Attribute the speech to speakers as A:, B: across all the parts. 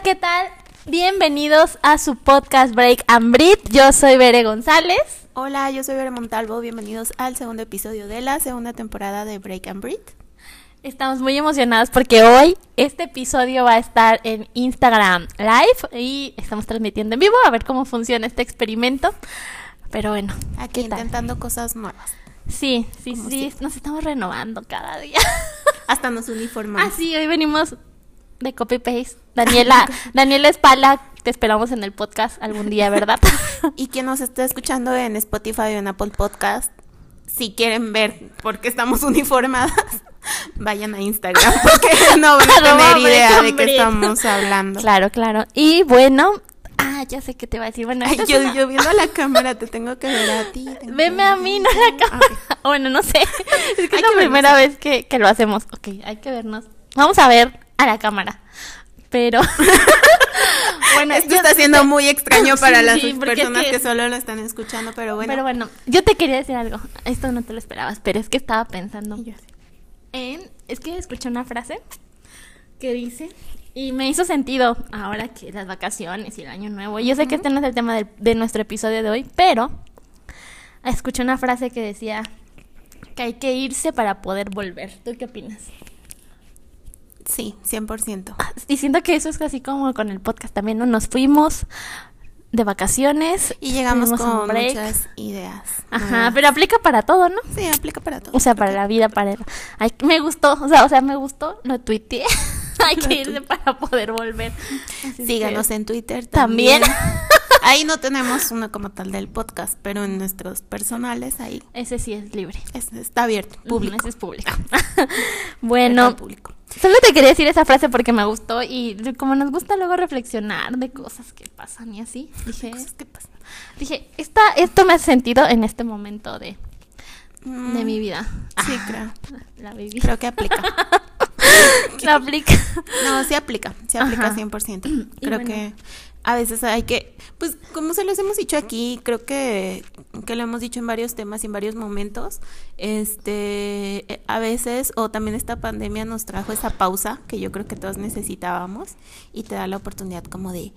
A: Hola, ¿qué tal? Bienvenidos a su podcast Break and Breathe. Yo soy Bere González.
B: Hola, yo soy Bere Montalvo. Bienvenidos al segundo episodio de la segunda temporada de Break and Breathe.
A: Estamos muy emocionados porque hoy este episodio va a estar en Instagram Live y estamos transmitiendo en vivo a ver cómo funciona este experimento. Pero bueno,
B: aquí intentando cosas nuevas.
A: Sí, sí, sí, nos estamos renovando cada día.
B: Hasta nos uniformamos.
A: Ah, sí, hoy venimos de copy paste. Daniela, Daniela Espala, te esperamos en el podcast algún día, ¿verdad?
B: y quien nos esté escuchando en Spotify o en Apple Podcast, si quieren ver por qué estamos uniformadas, vayan a Instagram porque no van a tener idea de qué estamos hablando.
A: Claro, claro. Y bueno, ah, ya sé qué te va a decir. Bueno,
B: yo, yo, viendo la cámara te tengo que ver a ti.
A: Veme a mí, no a la cámara. Bueno, no sé. Es que es la primera vez que, que lo hacemos. Ok, hay que vernos. Vamos a ver a la cámara. Pero
B: bueno, esto está siendo muy extraño para las personas que... solo lo están escuchando, pero bueno.
A: Pero bueno, yo te quería decir algo. Esto no te lo esperabas, pero es que estaba pensando en es que escuché una frase que dice y me hizo sentido ahora que las vacaciones y el año nuevo. Yo sé que este no es el tema de, de nuestro episodio de hoy, pero escuché una frase que decía que hay que irse para poder volver. ¿Tú qué opinas?
B: Sí, 100%.
A: Y siento que eso es así como con el podcast también, ¿no? Nos fuimos de vacaciones
B: y llegamos con muchas ideas.
A: Ajá, pero aplica para todo, ¿no?
B: Sí, aplica para todo.
A: O sea, para la vida, para Ay, me gustó, o sea, o sea, me gustó, lo tuiteé. Hay que irse para poder volver.
B: Síganos en Twitter también. ahí no tenemos uno como tal del podcast, pero en nuestros personales ahí.
A: Ese sí es libre.
B: está abierto, público.
A: ese es público. bueno, público. Solo te quería decir esa frase porque me gustó y como nos gusta luego reflexionar de cosas que pasan y así, dije, ¿qué pasa? Dije, esta, esto me ha sentido en este momento de, de mi vida.
B: Sí, creo.
A: La viví.
B: Creo que aplica.
A: la aplica.
B: No, sí aplica, sí aplica 100%. Creo que a veces hay que, pues como se los hemos dicho aquí, creo que, que lo hemos dicho en varios temas y en varios momentos, este, a veces, o también esta pandemia nos trajo esa pausa que yo creo que todos necesitábamos y te da la oportunidad como de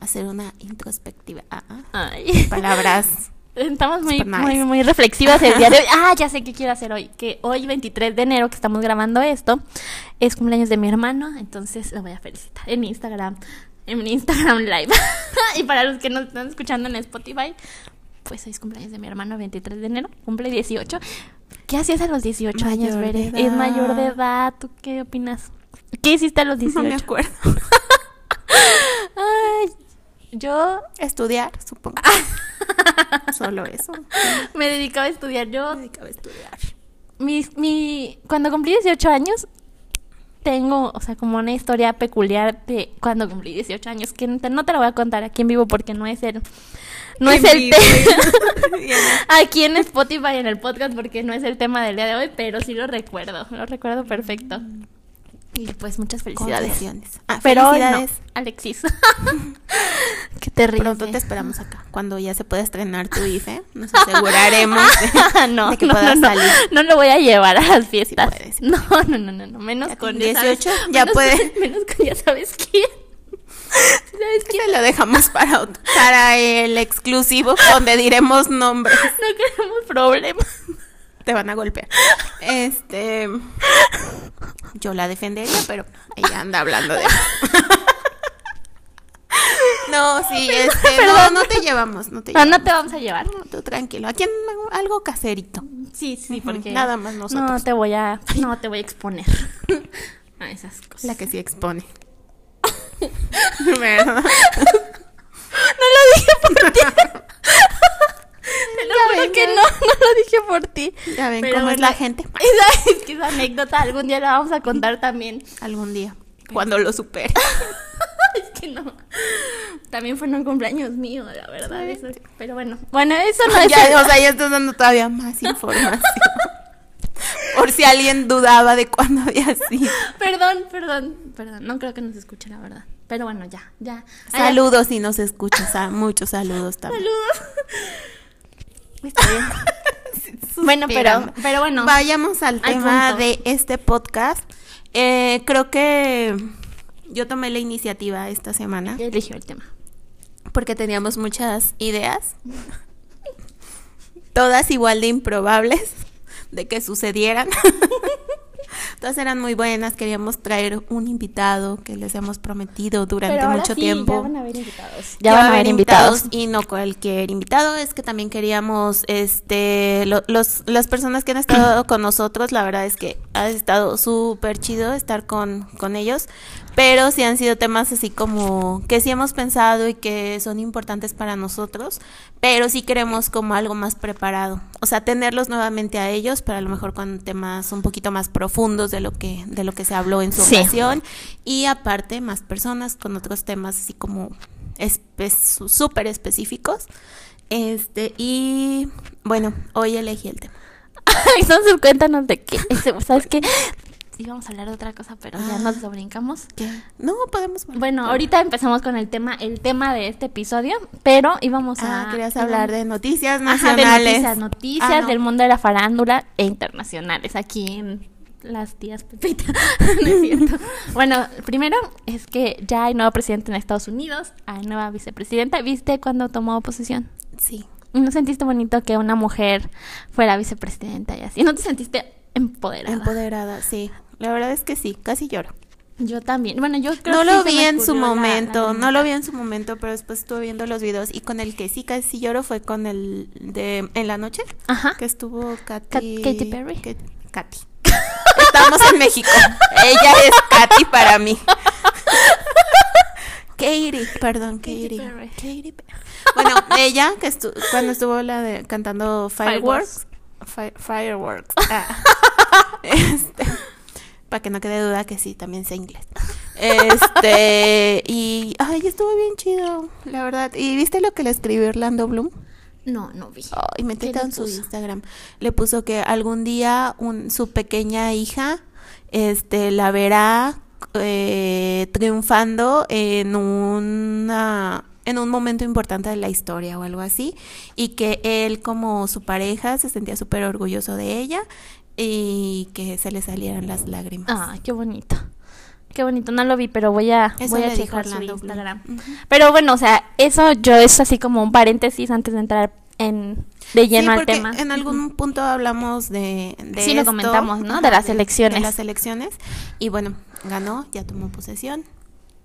B: hacer una introspectiva. Ah, ah. Palabras.
A: Estamos muy, muy, muy reflexivas el día de hoy. Ah, ya sé qué quiero hacer hoy. Que hoy, 23 de enero, que estamos grabando esto, es cumpleaños de mi hermano. Entonces lo voy a felicitar en Instagram en Instagram Live. y para los que nos están escuchando en Spotify, pues es cumpleaños de mi hermano, 23 de enero, cumple 18. ¿Qué hacías a los 18 años, Bere? Es mayor de edad, ¿tú qué opinas? ¿Qué hiciste a los 18?
B: No me acuerdo.
A: Ay, yo...
B: Estudiar, supongo. Solo eso.
A: Me dedicaba a estudiar. Yo...
B: Me dedicaba a estudiar.
A: Mi, mi, cuando cumplí 18 años, tengo, o sea, como una historia peculiar de cuando cumplí 18 años, que no te la voy a contar aquí en vivo porque no es el no es el aquí en Spotify en el podcast porque no es el tema del día de hoy, pero sí lo recuerdo, lo recuerdo perfecto. Y pues muchas felicidades.
B: Ah, pero felicidades.
A: Alexis. Qué terrible.
B: Pronto te esperamos acá. Cuando ya se pueda estrenar tu IFE, nos aseguraremos de,
A: no,
B: que
A: no,
B: puedas
A: no,
B: salir.
A: No lo voy a llevar a las fiestas. no, no, no, no, menos con
B: 18 ya puede.
A: menos con ya sabes quién.
B: ¿Sabes quién? Se lo dejamos para, para el exclusivo donde diremos nombres.
A: No queremos problemas
B: te van a golpear. Este. Yo la defendería, pero ella anda hablando de. No, sí, este, no, no te llevamos, no te
A: No, no te vamos a llevar.
B: No, tú tranquilo. Aquí algo caserito.
A: Sí, sí, porque
B: nada más nosotros.
A: No te voy a no te voy a exponer a esas cosas.
B: La que sí expone. ¿Verdad?
A: No lo dije por ti. Que no, no lo dije por ti.
B: Ya ven cómo es la gente.
A: Esa, es que esa anécdota algún día la vamos a contar también.
B: Algún día. Cuando lo supere.
A: es que no. También fue en un cumpleaños mío, la verdad. pero bueno. Bueno, eso no es.
B: Ya, o sea, ya estás dando todavía más información. Por si alguien dudaba de cuándo había sido.
A: Perdón, perdón, perdón. No creo que nos escuche, la verdad. Pero bueno, ya, ya.
B: Saludos si nos escuchas. Muchos saludos también.
A: Saludos. Está bien. bueno, pero, pero bueno.
B: Vayamos al, tema de este podcast. Eh, creo que yo tomé la iniciativa esta semana.
A: Yo eligió el tema.
B: Porque teníamos muchas ideas. todas igual de improbables de que sucedieran. Todas eran muy buenas, queríamos traer un invitado que les hemos prometido durante mucho tiempo. Ya
A: van a haber invitados. Ya, van a haber invitados.
B: Y no cualquier invitado, es que también queríamos, este, los, las personas que han estado con nosotros, la verdad es que ha estado súper chido estar con, con ellos, pero sí han sido temas así como que sí hemos pensado y que son importantes para nosotros, pero sí queremos como algo más preparado, o sea, tenerlos nuevamente a ellos, pero a lo mejor con temas un poquito más profundos de lo que de lo que se habló en su ocasión y aparte más personas con otros temas así como súper específicos. Este, y bueno, hoy elegí el tema.
A: Entonces cuéntanos de qué. ¿Sabes qué? Íbamos a hablar de otra cosa, pero ya nos lo brincamos.
B: ¿Qué? No, podemos.
A: Bueno, ahorita empezamos con el tema, el tema de este episodio, pero íbamos
B: a. Ah, querías hablar de noticias nacionales.
A: noticias, noticias ah, del mundo de la farándula e internacionales aquí en las tías Pepita. no es cierto. bueno, primero es que ya hay nuevo presidente en Estados Unidos, hay nueva vicepresidenta. ¿Viste cuando tomó posesión?
B: Sí.
A: ¿No sentiste bonito que una mujer fuera vicepresidenta y así? ¿No te sentiste empoderada?
B: Empoderada, sí. La verdad es que sí, casi lloro.
A: Yo también. Bueno, yo creo
B: no lo vi en su momento, no lo vi en su momento, pero después estuve viendo los videos y con el que sí casi lloro fue con el de en la noche,
A: Ajá.
B: que estuvo Katy,
A: Katy Perry.
B: Katy. Estamos en México. Ella es Katy para mí. Katy, perdón, Katy. Katy bueno, ella que estuvo cuando estuvo la de cantando Fireworks, Fireworks. Ah. este para que no quede duda que sí, también sé inglés. Este, y, ay, estuvo bien chido, la verdad. ¿Y viste lo que le escribió Orlando Bloom?
A: No, no vi.
B: y me en su Instagram. Le puso que algún día un, su pequeña hija este, la verá eh, triunfando en una en un momento importante de la historia o algo así y que él como su pareja se sentía súper orgulloso de ella y que se le salieran las lágrimas.
A: Ah, qué bonito. Qué bonito, no lo vi, pero voy a, voy a checar su Instagram. Pero bueno, o sea, eso yo es así como un paréntesis antes de entrar en de lleno al tema.
B: En algún punto hablamos de, de
A: sí lo comentamos, ¿no? De las elecciones.
B: De las elecciones y bueno, ganó, ya tomó posesión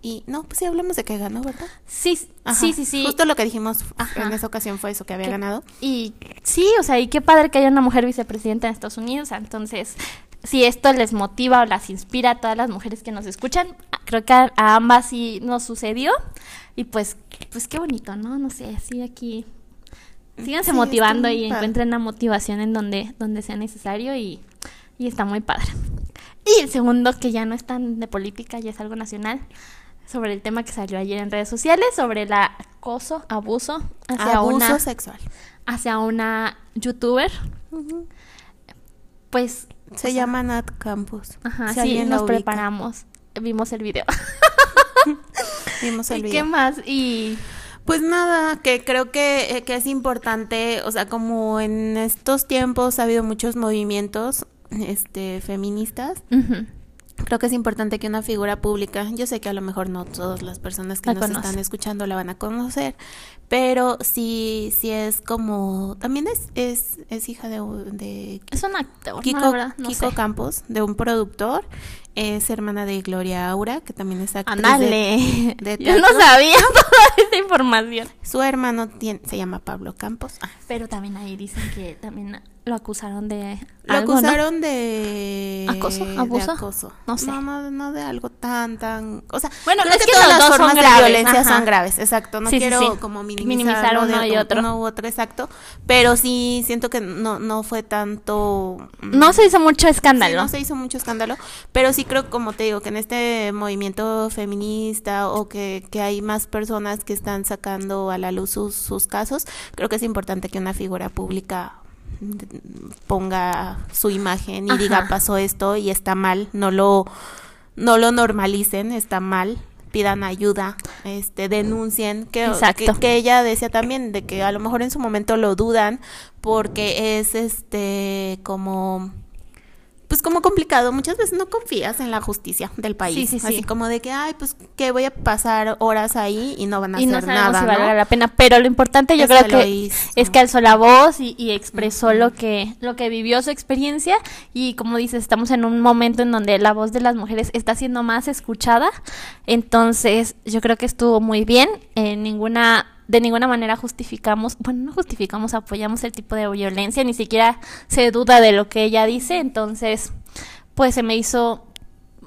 B: y no, pues sí hablamos de que ganó, ¿verdad?
A: Sí, sí, sí, sí.
B: Justo lo que dijimos en esa ocasión fue eso, que había ganado.
A: Y sí, o sea, y qué padre que haya una mujer vicepresidenta en Estados Unidos. Entonces, si esto les motiva o las inspira a todas las mujeres que nos escuchan, creo que a, ambas sí nos sucedió. Y pues, pues qué bonito, ¿no? No sé, así aquí. Síganse motivando y encuentren la motivación en donde, donde sea necesario y, y está muy padre. Y el segundo, que ya no es tan de política, ya es algo nacional sobre el tema que salió ayer en redes sociales, sobre el acoso, abuso
B: hacia abuso una sexual
A: hacia una youtuber. Pues
B: se llama Nat Campos.
A: Ajá, sí, nos preparamos, vimos el video.
B: vimos el
A: video. ¿Qué más? Y
B: pues nada, que creo que, eh, que es importante, o sea, como en estos tiempos ha habido muchos movimientos este feministas creo que es importante que una figura pública, yo sé que a lo mejor no todas las personas que nos están escuchando la van a conocer, pero sí, sí es como, también es, es, es hija de, de
A: es un actor,
B: Kiko, Kiko Campos, de un productor, es hermana de Gloria Aura, que también es actriz
A: de, de Yo no sabía toda esa información.
B: Su hermano tiene, se llama Pablo Campos.
A: Pero también ahí dicen que también lo acusaron de
B: lo acusaron de
A: acoso
B: abuso.
A: no sé.
B: No, no, de algo tan tan o sea
A: bueno
B: es que, todas las formas de violencia son graves exacto. No quiero como minimizar,
A: uno y otro.
B: uno u otro exacto. Pero sí siento que no no fue tanto
A: no se hizo mucho escándalo.
B: No se hizo mucho escándalo pero sí creo como te digo que en este movimiento feminista o que, que hay más personas que están sacando a la luz sus, sus casos creo que es importante que una figura pública ponga su imagen y diga pasó esto y está mal, no lo no lo normalicen, está mal, pidan ayuda, este denuncien, que, que, ella decía también de que a lo mejor en su momento lo dudan porque es este como pues como complicado, muchas veces no confías en la justicia del país, sí, sí, así como de que, ay, pues que voy a pasar horas ahí y no van a y hacer no nada, si
A: vale la pena, pero lo importante yo creo que es que alzó la voz y, expresó lo que lo que vivió su experiencia. Y como dices, estamos en un momento en donde la voz de las mujeres está siendo más escuchada, entonces yo creo que estuvo muy bien, en ninguna de ninguna manera justificamos, bueno, no justificamos, apoyamos el tipo de violencia, ni siquiera se duda de lo que ella dice, entonces, pues se me hizo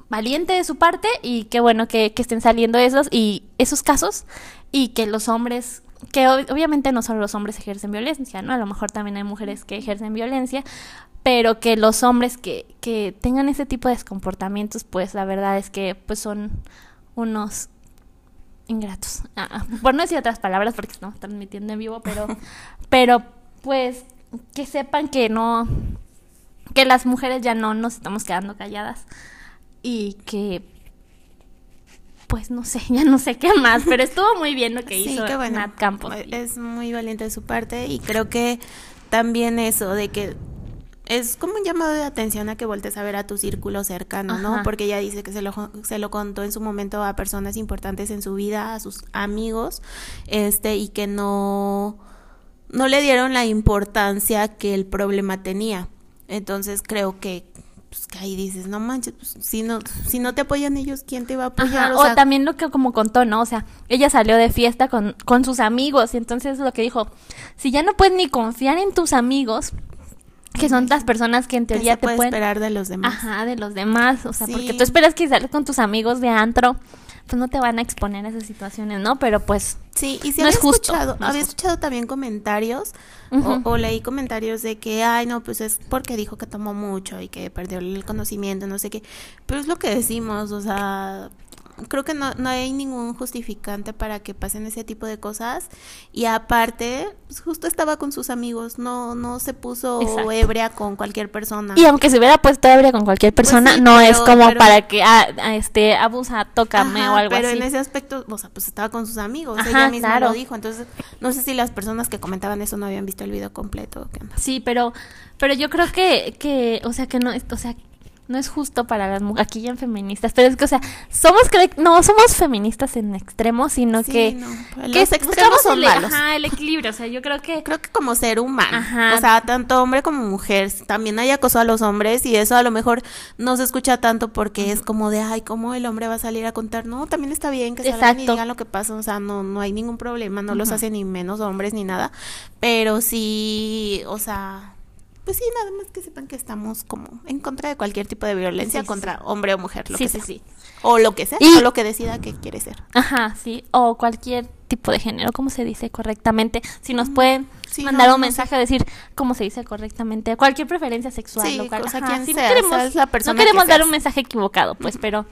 A: valiente de su parte y qué bueno que, que estén saliendo esos y esos casos y que los hombres que obviamente no solo los hombres ejercen violencia, ¿no? A lo mejor también hay mujeres que ejercen violencia, pero que los hombres que, que tengan ese tipo de comportamientos, pues la verdad es que pues son unos ingratos. Ah, ah, por no decir otras palabras porque estamos transmitiendo en vivo, pero, pero pues que sepan que no, que las mujeres ya no nos estamos quedando calladas y que pues no sé, ya no sé qué más, pero estuvo muy bien lo que hizo Nat Campos.
B: Es muy valiente de su parte y creo que también eso de que es como un llamado de atención a que voltees a ver a tu círculo cercano, ¿no? Porque ella dice que se lo, se lo contó en su momento a personas importantes en su vida, a sus amigos, este, y que no, no le dieron la importancia que el problema tenía. Entonces creo que, pues, que ahí dices, no manches, pues, si no, si no te apoyan ellos, ¿quién te va a apoyar?
A: o, también lo que como contó, ¿no? O sea, ella salió de fiesta con, con sus amigos y entonces lo que dijo, si ya no puedes ni confiar en tus amigos, que son las personas que en teoría te pueden
B: esperar de los demás.
A: Ajá, de los demás, o sea, porque tú esperas que salgas con tus amigos de antro, pues no te van a exponer a esas situaciones, ¿no? Pero pues
B: Sí, y si no había escuchado, había escuchado también comentarios o, o, leí comentarios de que, ay, no, pues es porque dijo que tomó mucho y que perdió el conocimiento, no sé qué. Pero es lo que decimos, o sea, creo que no, no hay ningún justificante para que pasen ese tipo de cosas. Y aparte, pues, justo estaba con sus amigos, no, no se puso ebria con cualquier persona.
A: Y aunque se hubiera puesto ebria con cualquier pues persona, no es como para que ah, este abusa, tócame o algo
B: pero
A: así.
B: Pero en ese aspecto, o sea, pues estaba con sus amigos, ella misma lo dijo. Entonces, no sé si las personas que comentaban eso no habían visto el video completo.
A: Sí, pero pero yo creo que, que, o sea, que no, o sea, no es justo para las mujeres, aquí ya en feministas, pero es que, o sea, somos, no somos feministas en extremo, sino que,
B: no, que los extremos son
A: el,
B: malos.
A: Ajá, el equilibrio, o sea, yo creo que...
B: Creo que como ser humano, o sea, tanto hombre como mujer, también hay acoso a los hombres y eso a lo mejor no se escucha tanto porque es como de, ay, ¿cómo el hombre va a salir a contar? No, también está bien que salgan y digan lo que pasa, o sea, no, no hay ningún problema, no los hace ni menos hombres ni nada, pero sí, o sea pues sí, nada más que sepan que estamos como en contra de cualquier tipo de violencia contra hombre o mujer, lo que sea. Sí, O lo que sea, o lo que decida que quiere ser.
A: Ajá, sí, o cualquier tipo de género, ¿cómo se dice correctamente? Si nos pueden mandar un mensaje a decir cómo se dice correctamente, cualquier preferencia sexual,
B: sí,
A: lo cual,
B: sea, no queremos, la persona
A: no queremos dar un mensaje equivocado, pues, pero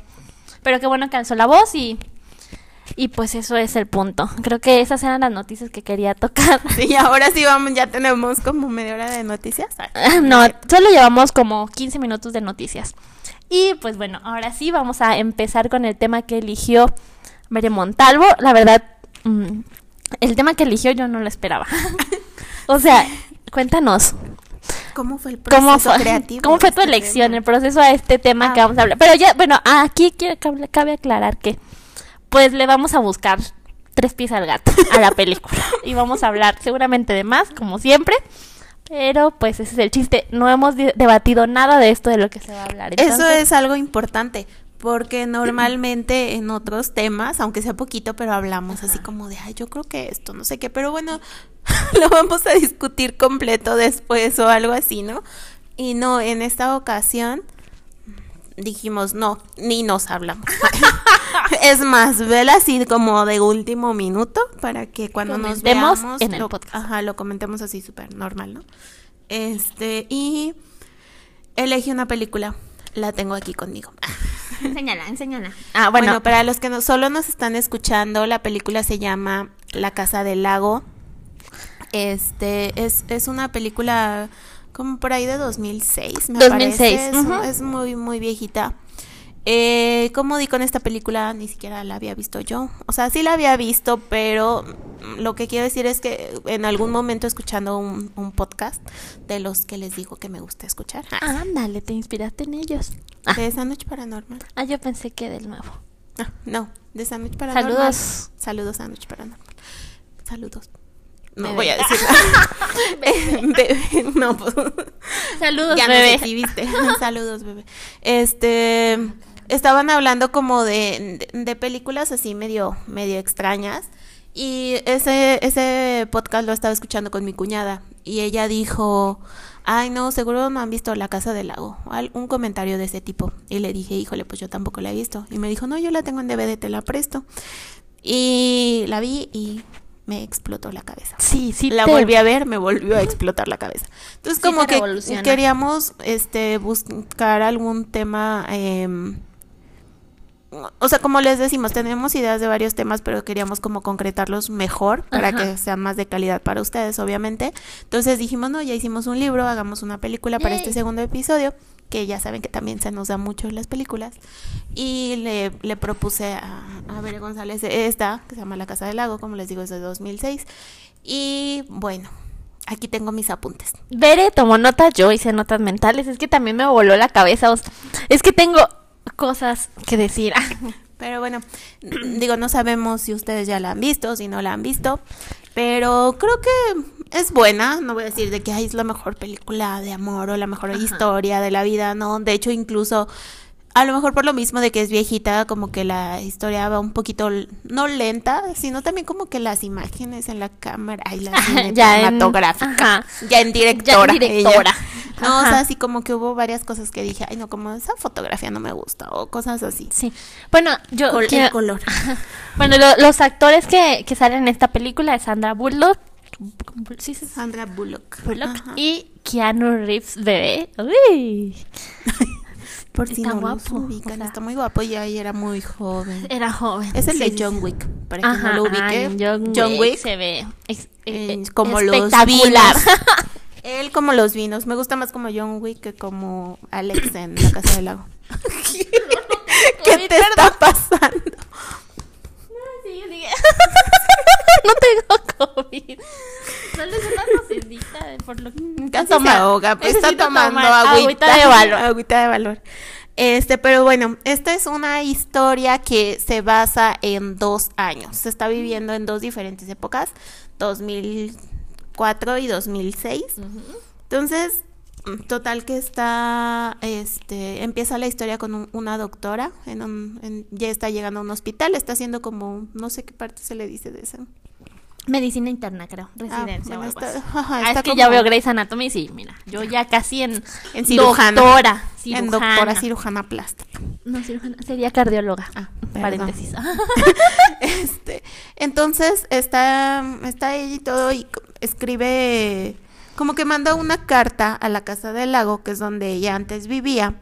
A: pero qué bueno que alzó la voz y y pues eso es el punto. Creo que esas eran las noticias que quería tocar.
B: Sí, ahora sí vamos, ya tenemos como media hora de noticias.
A: No, solo llevamos como 15 minutos de noticias. Y pues bueno, ahora sí vamos a empezar con el tema que eligió Mere Montalvo. La verdad, mm, el tema que eligió yo no lo esperaba. o sea, cuéntanos.
B: ¿Cómo fue el proceso creativo?
A: ¿Cómo fue tu este elección, el proceso a este tema que ah. vamos a hablar? Pero ya, bueno, aquí cabe aclarar que pues le vamos a buscar tres pies al gato a la película. y vamos a hablar seguramente de más, como siempre. Pero pues ese es el chiste. No hemos debatido nada de esto de lo que se va a hablar.
B: Eso es algo importante. Porque normalmente en otros temas, aunque sea poquito, pero hablamos así como de, ay, yo creo que esto, no sé qué, pero bueno, lo vamos a discutir completo después o algo así, ¿no? Y no, en esta ocasión dijimos, no, ni nos hablamos. es más, vela así como de último minuto para que cuando nos veamos
A: en el
B: lo,
A: podcast.
B: Ajá, lo comentemos así súper normal, ¿no? Este, y elegí una película. La tengo aquí conmigo.
A: enséñala, enséñala.
B: Ah, bueno, para los que no, solo nos están escuchando, la película se llama La Casa del Lago. Este, es, es una película como por ahí de 2006, me 2006. parece. Es, muy, muy viejita. Eh, como di con esta película, ni siquiera la había visto yo. O sea, sí la había visto, pero lo que quiero decir es que en algún momento escuchando un, podcast de los que les digo que me gusta escuchar.
A: Ah, ándale, te inspiraste en ellos.
B: De Sándwich Paranormal.
A: Ah, yo pensé que del nuevo.
B: Ah, no, de Sándwich Paranormal.
A: Saludos.
B: Saludos, Sándwich Paranormal. Saludos. No voy a decir nada. no, pues.
A: Saludos,
B: ya
A: bebé.
B: Saludos, bebé. Este estaban hablando como de, de, películas así medio, medio extrañas. Y ese, ese podcast lo estaba escuchando con mi cuñada. Y ella dijo, ay no, seguro no han visto La Casa del Lago. Un comentario de ese tipo. Y le dije, híjole, pues yo tampoco la he visto. Y me dijo, no, yo la tengo en DVD, te la presto. Y la vi y me explotó la cabeza.
A: Sí, sí.
B: La volví a ver, me volvió a explotar la cabeza. Entonces como que queríamos este buscar algún tema eh, o sea, como les decimos, tenemos ideas de varios temas, pero queríamos como concretarlos mejor para que sean más de calidad para ustedes, obviamente. Entonces dijimos, no, ya hicimos un libro, hagamos una película para este segundo episodio, que ya saben que también se nos da mucho las películas. Y le, le propuse a, a Bere González esta, que se llama La Casa del Lago, como les digo, es de 2006. Y bueno, aquí tengo mis apuntes.
A: Bere tomó notas, yo hice notas mentales, es que también me voló la cabeza. es que tengo cosas que decir.
B: Pero bueno, digo, no sabemos si ustedes ya la han visto, si no la han visto, pero creo que es buena, no voy a decir de que es la mejor película de amor o la mejor historia de la vida, no, de hecho incluso a lo mejor por lo mismo de que es viejita, como que la historia va un poquito, no lenta, sino también como que las imágenes en la cámara, y la cinematográfica, ya en directora. Ya en directora. No, o sea, así como que hubo varias cosas que dije, ay, no, como esa fotografía no me gusta, o cosas así.
A: Sí. Bueno, yo.
B: El color.
A: bueno, los actores que, que salen en esta película es Sandra Bullock.
B: Sí. Sandra Bullock.
A: Bullock y Keanu Reeves, bebé. Uy.
B: Por si está no guapo. está muy guapo y ahí era muy joven.
A: Era joven.
B: Es el de John Wick, para que no lo ubique.
A: John, Wick, se ve eh,
B: como espectacular. los vinos. Él como los vinos. Me gusta más como John Wick que como Alex en La Casa del Lago. ¿Qué te está pasando?
A: no tengo COVID. Solo es una tosedita por lo que
B: Casi se ahoga, pues está tomando agüita, de valor. Agüita de valor. Este, pero bueno, esta es una historia que se basa en dos años. Se está viviendo en dos diferentes épocas, 2004 y 2006. Entonces, Total que está, este, empieza la historia con una doctora, en un, ya está llegando a un hospital, está haciendo como, no sé qué parte se le dice de eso.
A: Medicina interna, creo, ah, residencia. Ah, es que ya veo Grey's Anatomy, sí, mira, yo ya casi en,
B: en cirujana. Doctora, En doctora cirujana plástica.
A: No, cirujana, sería cardióloga. Ah, paréntesis.
B: este, entonces está, está ella y todo y escribe como que manda una carta a la casa del lago, que es donde ella antes vivía,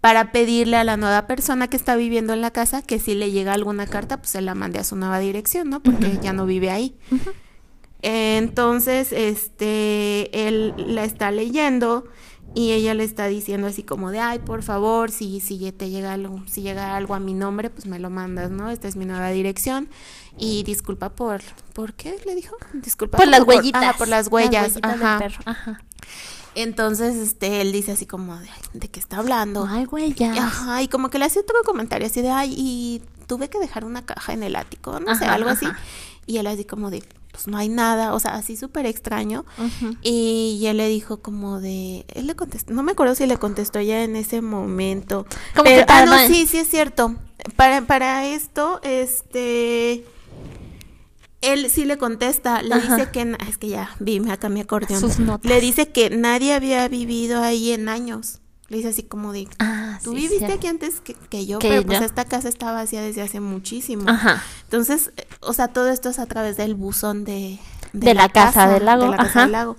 B: para pedirle a la nueva persona que está viviendo en la casa que si le llega alguna carta, pues se la mande a su nueva dirección, ¿no? Porque ya no vive ahí. Entonces, este, él la está leyendo y ella le está diciendo así como de, ay, por favor, si, si te llega algo, si llega algo a mi nombre, pues me lo mandas, ¿no? Esta es mi nueva dirección. Y disculpa por, ¿por qué le dijo? Disculpa
A: por, las huellitas.
B: por las huellas. ajá. Ajá. Entonces, este, él dice así como de, ¿de qué está hablando?
A: Ay, huellas.
B: Ajá, y como que le hace otro comentario así de, ay, y tuve que dejar una caja en el ático, no sé, algo así. Y él así como de, pues no hay nada, o sea, así súper extraño. Y él le dijo como de, él le contestó, no me acuerdo si le contestó ya en ese momento. Como que, ah, no, sí, sí es cierto. Para, para esto, este él sí le contesta, le dice que, es que ya vi acá mi acordeón, le dice que nadie había vivido ahí en años. Le dice así como de, ah, tú viviste aquí antes que, yo, pero pues esta casa estaba vacía desde hace muchísimo. Ajá. Entonces, eh, o sea, todo esto es a través del buzón de,
A: de, la, casa, del lago.
B: De la casa del lago.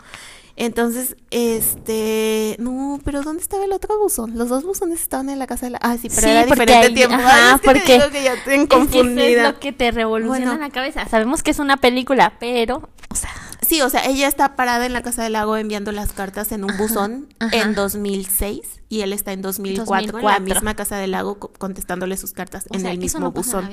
B: Entonces, este, no, pero ¿dónde estaba el otro buzón? Los dos buzones estaban en la casa de la... Ah, sí, pero era diferente tiempo.
A: Ajá, porque te digo que ya estoy confundida. Es, es lo que te revoluciona la cabeza. Sabemos que es una película, pero, o sea,
B: Sí, o sea, ella está parada en la casa del lago enviando las cartas en un buzón en 2006 y él está en 2004, en la misma casa del lago contestándole sus cartas en el mismo buzón.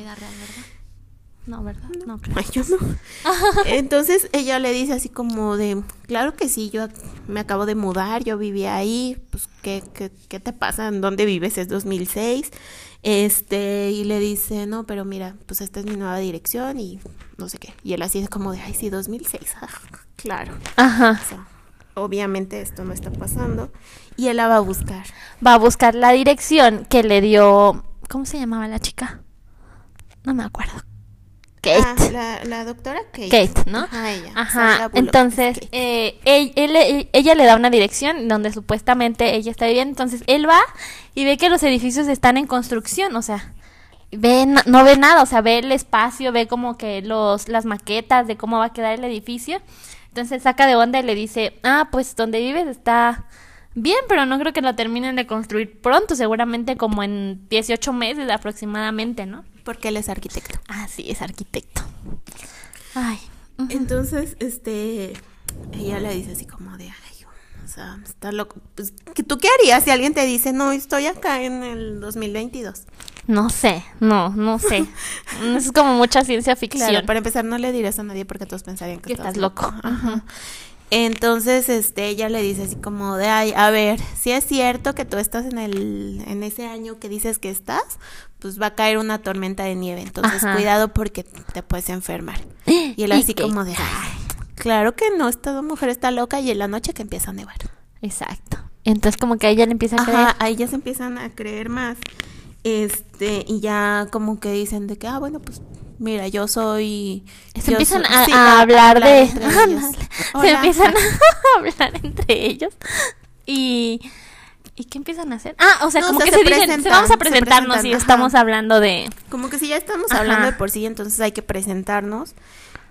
A: No, ¿verdad? No,
B: creo. yo no. Entonces ella le dice así como de, claro que sí, yo me acabo de mudar, yo vivía ahí, pues, ¿qué, qué, qué te pasa? ¿En dónde vives? Es 2006. Este, y le dice, no, pero mira, pues esta es mi nueva dirección y no sé qué. Y él así es como de, ay, sí, 2006. claro. Ajá. obviamente esto no está pasando. Y él la va a buscar.
A: Va a buscar la dirección que le dio, ¿cómo se llamaba la chica? No me acuerdo.
B: Kate. Ah, la, doctora Kate.
A: Kate, ¿no? Ajá, ella. Ajá. Entonces, eh, ella le da una dirección donde supuestamente ella está viviendo. Entonces, él va y ve que los edificios están en construcción. O sea, ve, no, ve nada. O sea, ve el espacio, ve como que los, las maquetas de cómo va a quedar el edificio. Entonces, saca de onda y le dice, ah, pues donde vives está bien, pero no creo que lo terminen de construir pronto. Seguramente como en 18 meses aproximadamente, ¿no?
B: Porque él es arquitecto.
A: Ah, sí, es arquitecto.
B: Ay. Entonces, este, ella le dice así como de, ay, o sea, está loco. Pues, ¿Tú qué harías si alguien te dice, no, estoy acá en el 2022?
A: No sé, no, no sé. es como mucha ciencia ficción.
B: para empezar, no le dirás a nadie porque todos pensarían que, estás loco. Ajá. Entonces, este, ella le dice así como de, ay, a ver, si es cierto que tú estás en el, en ese año que dices que estás, pues va a caer una tormenta de nieve, entonces cuidado porque te puedes enfermar. Y él así como de, ay, claro que no, esta mujer está loca y en la noche que empieza a nevar.
A: Exacto. Entonces como que a ella le empieza a creer.
B: a ella se empiezan a creer más. Este, y ya como que dicen de que, ah, bueno, pues mira, yo soy...
A: Se empiezan a, hablar, de... se empiezan a hablar entre ellos. Y... ¿Y qué empiezan a hacer? Ah, o sea, como que se, dicen, vamos a presentarnos y estamos hablando de...
B: Como que si ya estamos hablando de por sí, entonces hay que presentarnos.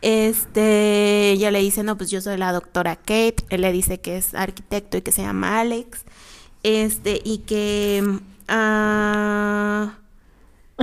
B: Este, ella le dice, no, pues yo soy la doctora Kate. Él le dice que es arquitecto y que se llama Alex. Este, y que... Uh,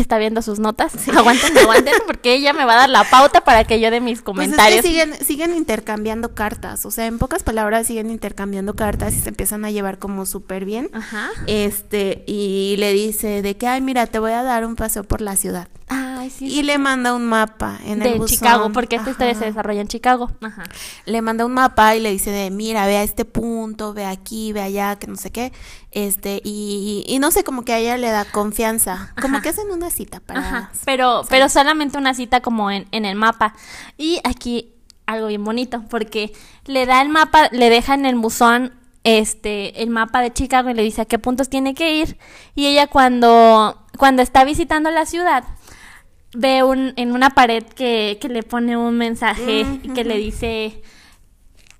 A: está viendo sus notas. Aguanten, aguanten, porque ella me va a dar la pauta para que yo dé mis comentarios.
B: Pues es que siguen, siguen intercambiando cartas, o sea, en pocas palabras siguen intercambiando cartas y se empiezan a llevar como súper bien. Ajá. Este, y le dice de que, ay, mira, te voy a dar un paseo por la ciudad. Ay, sí, y le manda un mapa en
A: de el Chicago, porque esta historia se desarrolla en Chicago. Ajá.
B: Le manda un mapa y le dice de, mira, ve a este punto, ve aquí, ve allá, que no sé qué. Este, y, y no sé, como que a ella le da confianza. Como que hacen una cita para. Ajá,
A: pero, pero solamente una cita como en, en el mapa. Y aquí algo bien bonito, porque le da el mapa, le deja en el buzón este el mapa de Chicago y le dice a qué puntos tiene que ir y ella cuando cuando está visitando la ciudad ve un en una pared que, que le pone un mensaje y que le dice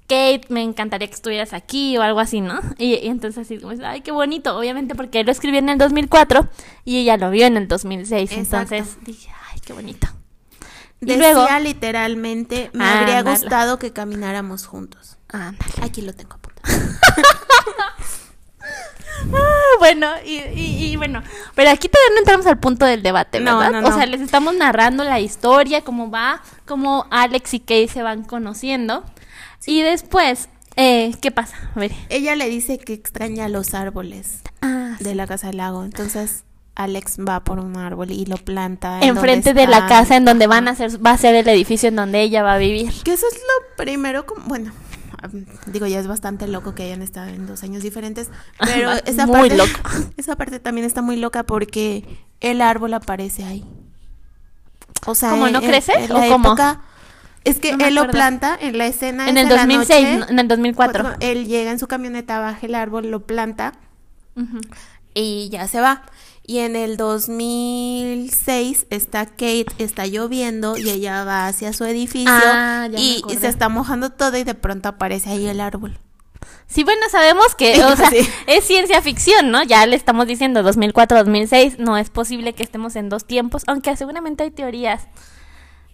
A: Kate, me encantaría que estuvieras aquí o algo así, ¿no? Y, entonces así como, ay, qué bonito, obviamente porque él lo escribió en el 2004 y ella lo vio en el 2006, entonces dije, ay, qué bonito.
B: Y Decía luego, literalmente, me habría gustado que camináramos juntos. Aquí lo tengo apuntado.
A: Ah, bueno, y, y, bueno, pero aquí todavía no entramos al punto del debate, ¿verdad? O sea, les estamos narrando la historia, cómo va, cómo Alex y Kate se van conociendo. Y después, eh, ¿qué pasa? A ver.
B: Ella le dice que extraña los árboles ah, de la casa del lago. Entonces, Alex va por un árbol y lo planta.
A: Enfrente de la casa en donde van a hacer, va a ser el edificio en donde ella va a vivir.
B: Que eso es lo primero, como, bueno, digo, ya es bastante loco que hayan estado en dos años diferentes, pero esa muy parte, loco. esa parte también está muy loca porque el árbol aparece ahí.
A: O sea, ¿cómo no crece? ¿O cómo?
B: Es que él lo planta en la escena.
A: En el 2006, en el 2004.
B: él llega en su camioneta, baja el árbol, lo planta y ya se va. Y en el 2006 está Kate, está lloviendo y ella va hacia su edificio ah, y, se está mojando todo y de pronto aparece ahí el árbol.
A: Sí, bueno, sabemos que es ciencia ficción, ¿no? Ya le estamos diciendo 2004-2006, no es posible que estemos en dos tiempos, aunque seguramente hay teorías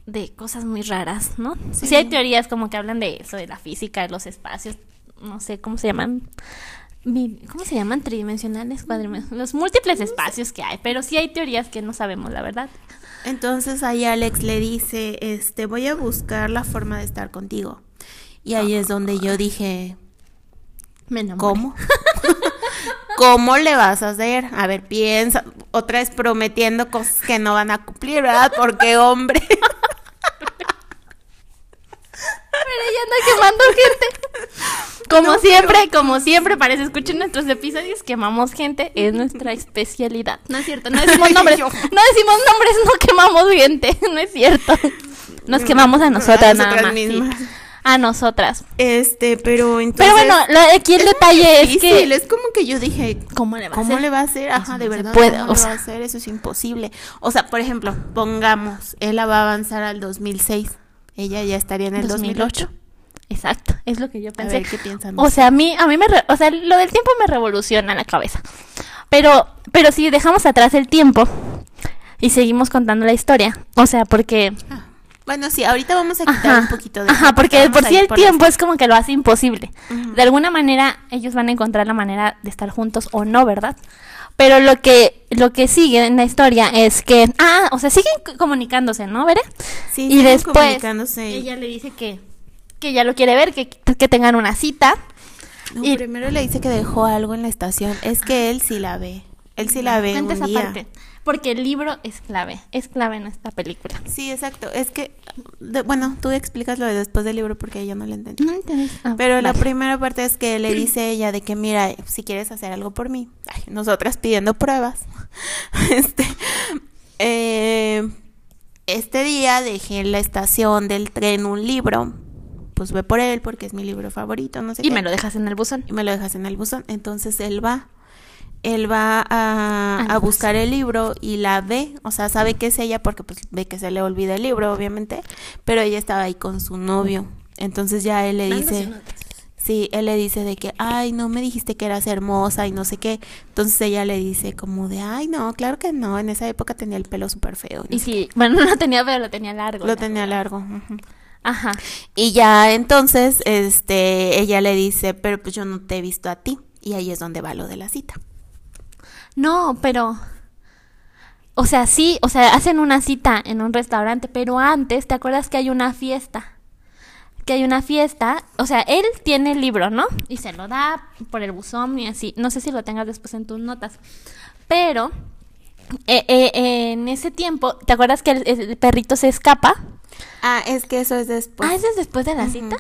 A: de cosas muy raras, ¿no? Sí. hay teorías como que hablan de eso, de la física, de los espacios, no sé cómo se llaman. ¿Cómo se llaman? Tridimensionales, cuadrimensionales, los múltiples espacios que hay, pero sí hay teorías que no sabemos, la verdad.
B: Entonces ahí Alex le dice, este, voy a buscar la forma de estar contigo. Y ahí es donde yo dije, ¿cómo? ¿cómo le vas a hacer? A ver, piensa, otra vez prometiendo cosas que no van a cumplir, ¿verdad? Porque hombre.
A: Pero ella anda quemando gente. Como siempre, como siempre, parece, escuchen nuestros episodios, quemamos gente, es nuestra especialidad. No es cierto, no decimos nombres, no decimos nombres, no quemamos gente, no es cierto. Nos quemamos a nosotras, nada más. A nosotras.
B: Este, pero entonces.
A: Pero bueno, aquí el detalle es que.
B: Es como que yo dije, ¿cómo le va a hacer? ¿Cómo le va a hacer? Ajá, de verdad. Puede, ¿Cómo le va a hacer? Eso es imposible. O sea, por ejemplo, pongamos, ella va a avanzar al 2006 ella ya estaría en el 2008.
A: Exacto, es lo que yo pensé. qué piensan. O sea, a mí, a mí me, o sea, lo del tiempo me revoluciona la cabeza. Pero, pero si dejamos atrás el tiempo y seguimos contando la historia, o sea, porque.
B: Ah, bueno, sí, ahorita vamos a quitar un poquito
A: de. Ajá, porque por sí el tiempo es como que lo hace imposible. De alguna manera, ellos van a encontrar la manera de estar juntos o no, ¿verdad? Pero lo que lo que sigue en la historia es que ah, o sea, siguen comunicándose, ¿no, Veré?
B: Sí, y después comunicándose.
A: ella le dice que que ya lo quiere ver, que, que tengan una cita.
B: y primero le dice que dejó algo en la estación. Es que él sí la ve. Él sí la ve un día.
A: Porque el libro es clave, es clave en esta película.
B: Sí, exacto. Es que, bueno, tú explicas lo de después del libro porque yo no lo entendí.
A: No
B: ah, Pero la primera parte es que le dice ella de que, mira, si quieres hacer algo por mí, nosotras pidiendo pruebas. este, eh, este día dejé en la estación del tren un libro pues ve por él porque es mi libro favorito, no sé.
A: Y me lo dejas en el buzón.
B: Y me lo dejas en el buzón. Entonces él va él va a, a, buscar el libro y la ve, o sea, sabe que es ella porque pues ve que se le olvida el libro, obviamente, pero ella estaba ahí con su novio. Entonces ya él le dice, sí, él le dice de que, ay, no me dijiste que eras hermosa y no sé qué. Entonces ella le dice como de, ay, no, claro que no, en esa época tenía el pelo súper feo.
A: y sí, bueno, no lo tenía, pero lo tenía largo.
B: Lo tenía largo.
A: Ajá.
B: Y ya entonces, este, ella le dice, pero pues yo no te he visto a ti. Y ahí es donde va lo de la cita.
A: No, pero... O sea, sí, o sea, hacen una cita en un restaurante, pero antes, ¿te acuerdas que hay una fiesta? Que hay una fiesta, o sea, él tiene el libro, ¿no? Y se lo da por el buzón y así. No sé si lo tengas después en tus notas. Pero eh, eh, en ese tiempo, ¿te acuerdas que el, perrito se escapa?
B: Ah, es que eso es después.
A: Ah, ¿eso es después de la cita?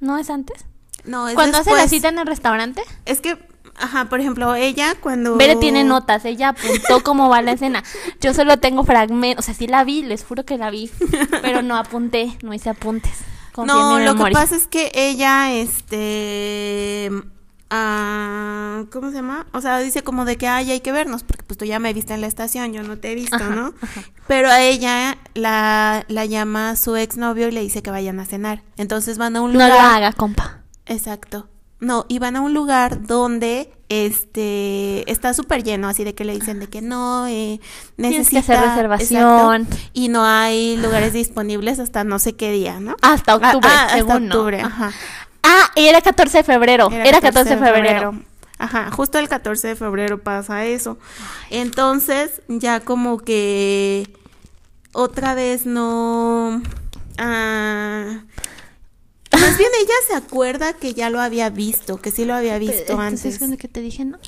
A: ¿No es antes?
B: No, es
A: ¿Cuándo hace la cita en el restaurante?
B: Es que Ajá, por ejemplo, ella cuando...
A: Bere tiene notas, ella apuntó cómo va la escena. Yo solo tengo fragmentos, o sea, sí la vi, les juro que la vi, pero no apunté, no hice apuntes.
B: no, lo que pasa es que ella, este... Ah, ¿Cómo se llama? O sea, dice como de que ay, hay que vernos, porque pues tú ya me viste en la estación, yo no te he visto, ¿no? Pero a ella la, la llama su exnovio y le dice que vayan a cenar. Entonces van a un lugar.
A: No lo haga, compa.
B: Exacto. No, iban a un lugar donde este está súper lleno, así de que le dicen de que no, eh, necesita
A: hacer reservación
B: y no hay lugares disponibles hasta no sé qué día, ¿no?
A: Hasta ah, octubre, ah, hasta octubre, ajá. Ah, y era 14 de febrero, era, 14, de febrero.
B: Ajá, justo el 14 de febrero pasa eso. Entonces, ya como que otra vez no ah más bien ella se acuerda que ya lo había visto, que sí lo había visto antes.
A: ¿Es que te dije no?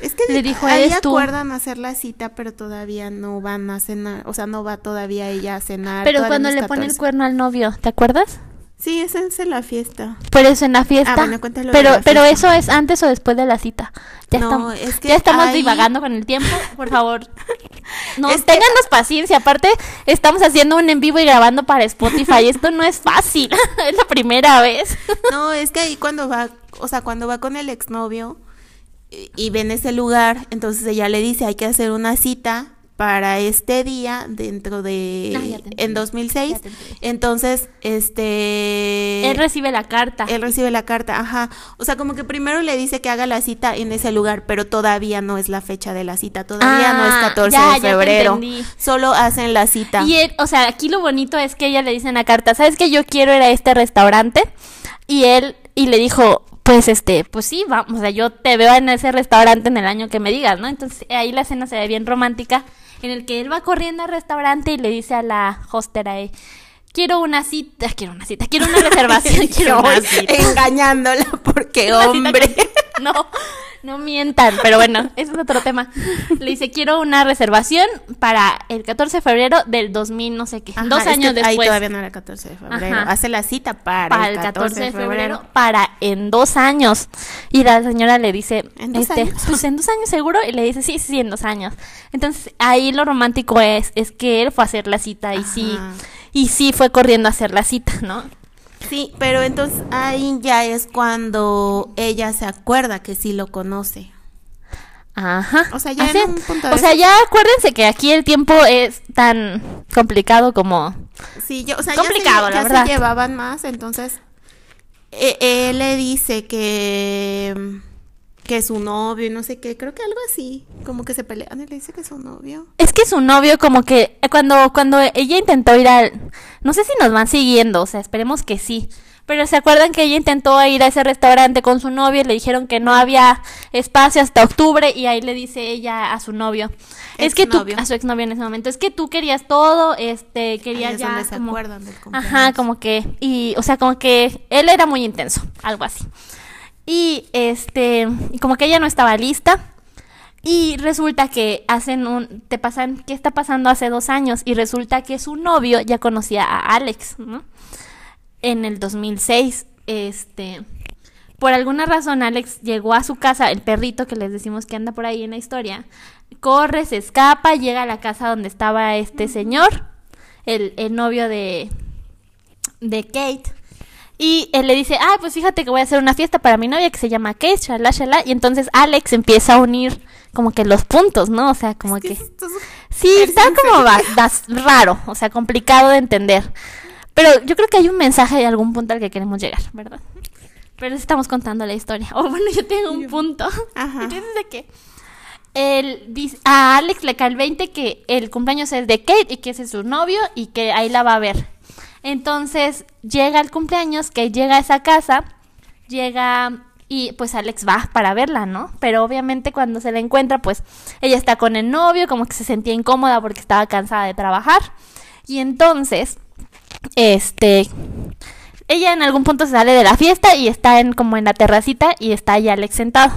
B: Es que le dijo ahí acuerdan hacer la cita, pero todavía no van a cenar, o sea, no va todavía ella a cenar.
A: Pero cuando le pone el cuerno al novio, ¿te acuerdas?
B: Sí, esa es en la fiesta.
A: Pero eso en la fiesta. Ah, bueno, pero, pero eso es antes o después de la cita. Ya estamos, es que ya estamos divagando con el tiempo, por favor. No, téngannos paciencia. Aparte, estamos haciendo un en vivo y grabando para Spotify. Esto no es fácil. es la primera vez.
B: no, es que ahí cuando va, o sea, cuando va con el exnovio y, y ven ese lugar, entonces ella le dice, hay que hacer una cita para este día dentro de ah, en 2006 entonces este
A: él recibe la carta.
B: él recibe la carta ajá. O sea como que primero le dice que haga la cita en ese lugar pero todavía no es la fecha de la cita todavía no es 14 ah, de febrero. solo hacen la cita.
A: Y él, o sea aquí lo bonito es que ella le dice en la carta sabes que yo quiero ir a este restaurante y él y le dijo pues este, pues sí, vamos, o sea, yo te veo en ese restaurante en el año que me digas, ¿no? Entonces ahí la escena se ve bien romántica en el que él va corriendo al restaurante y le dice a la hostera, quiero una cita, quiero una cita, quiero una reservación, quiero una
B: cita. Engañándola porque hombre.
A: no, No mientan, pero bueno, ese es otro tema. Le dice, quiero una reservación para el 14 de febrero del 2000, no sé qué. dos años después. Ahí
B: todavía no era 14 de febrero. Hace la cita para, el 14, de febrero,
A: Para en dos años. Y la señora le dice, ¿En dos este, años? pues en dos años seguro. Y le dice, sí, sí, en dos años. Entonces ahí lo romántico es, es que él fue a hacer la cita y sí, y sí fue corriendo a hacer la cita, ¿no?
B: Sí, pero entonces ahí ya es cuando ella se acuerda que sí lo conoce.
A: Ajá. O sea, ya O sea, ya acuérdense que aquí el tiempo es tan complicado como
B: Sí, yo, o sea, complicado, ya, se, ya se llevaban más, entonces e, él le dice que que su novio y no sé qué, creo que algo así, como que se pelean y le dice que es su novio.
A: Es que su novio como que cuando cuando ella intentó ir al no sé si nos van siguiendo, o sea, esperemos que sí. Pero se acuerdan que ella intentó ir a ese restaurante con su novio y le dijeron que no había espacio hasta octubre y ahí le dice ella a su novio, es que tú a su exnovio en ese momento, es que tú querías todo, este, querías ya
B: del
A: Ajá, como que y o sea, como que él era muy intenso, algo así. Y este, como que ella no estaba lista. Y resulta que hacen un, te pasan, ¿qué está pasando hace dos años? Y resulta que su novio ya conocía a Alex, ¿no? En el 2006, este, por alguna razón Alex llegó a su casa, el perrito que les decimos que anda por ahí en la historia, corre, se escapa, llega a la casa donde estaba este señor, el, el novio de, de Kate, y él le dice, ah, pues fíjate que voy a hacer una fiesta para mi novia que se llama Kate, shala, shala. Y entonces Alex empieza a unir como que los puntos, ¿no? O sea, como que... Sí, está como raro, o sea, complicado de entender. Pero yo creo que hay un mensaje de algún punto al que queremos llegar, ¿verdad? Pero estamos contando la historia. O oh, bueno, yo tengo un punto. Ajá. Entonces, de él dice, a Alex le cae el 20 que el cumpleaños es de Kate y que ese es su novio y que ahí la va a ver. Entonces llega el cumpleaños, que llega a esa casa, llega y pues Alex va para verla, ¿no? Pero obviamente cuando se la encuentra, pues ella está con el novio, como que se sentía incómoda porque estaba cansada de trabajar. Y entonces, este, ella en algún punto se sale de la fiesta y está en como en la terracita y está ahí Alex sentado.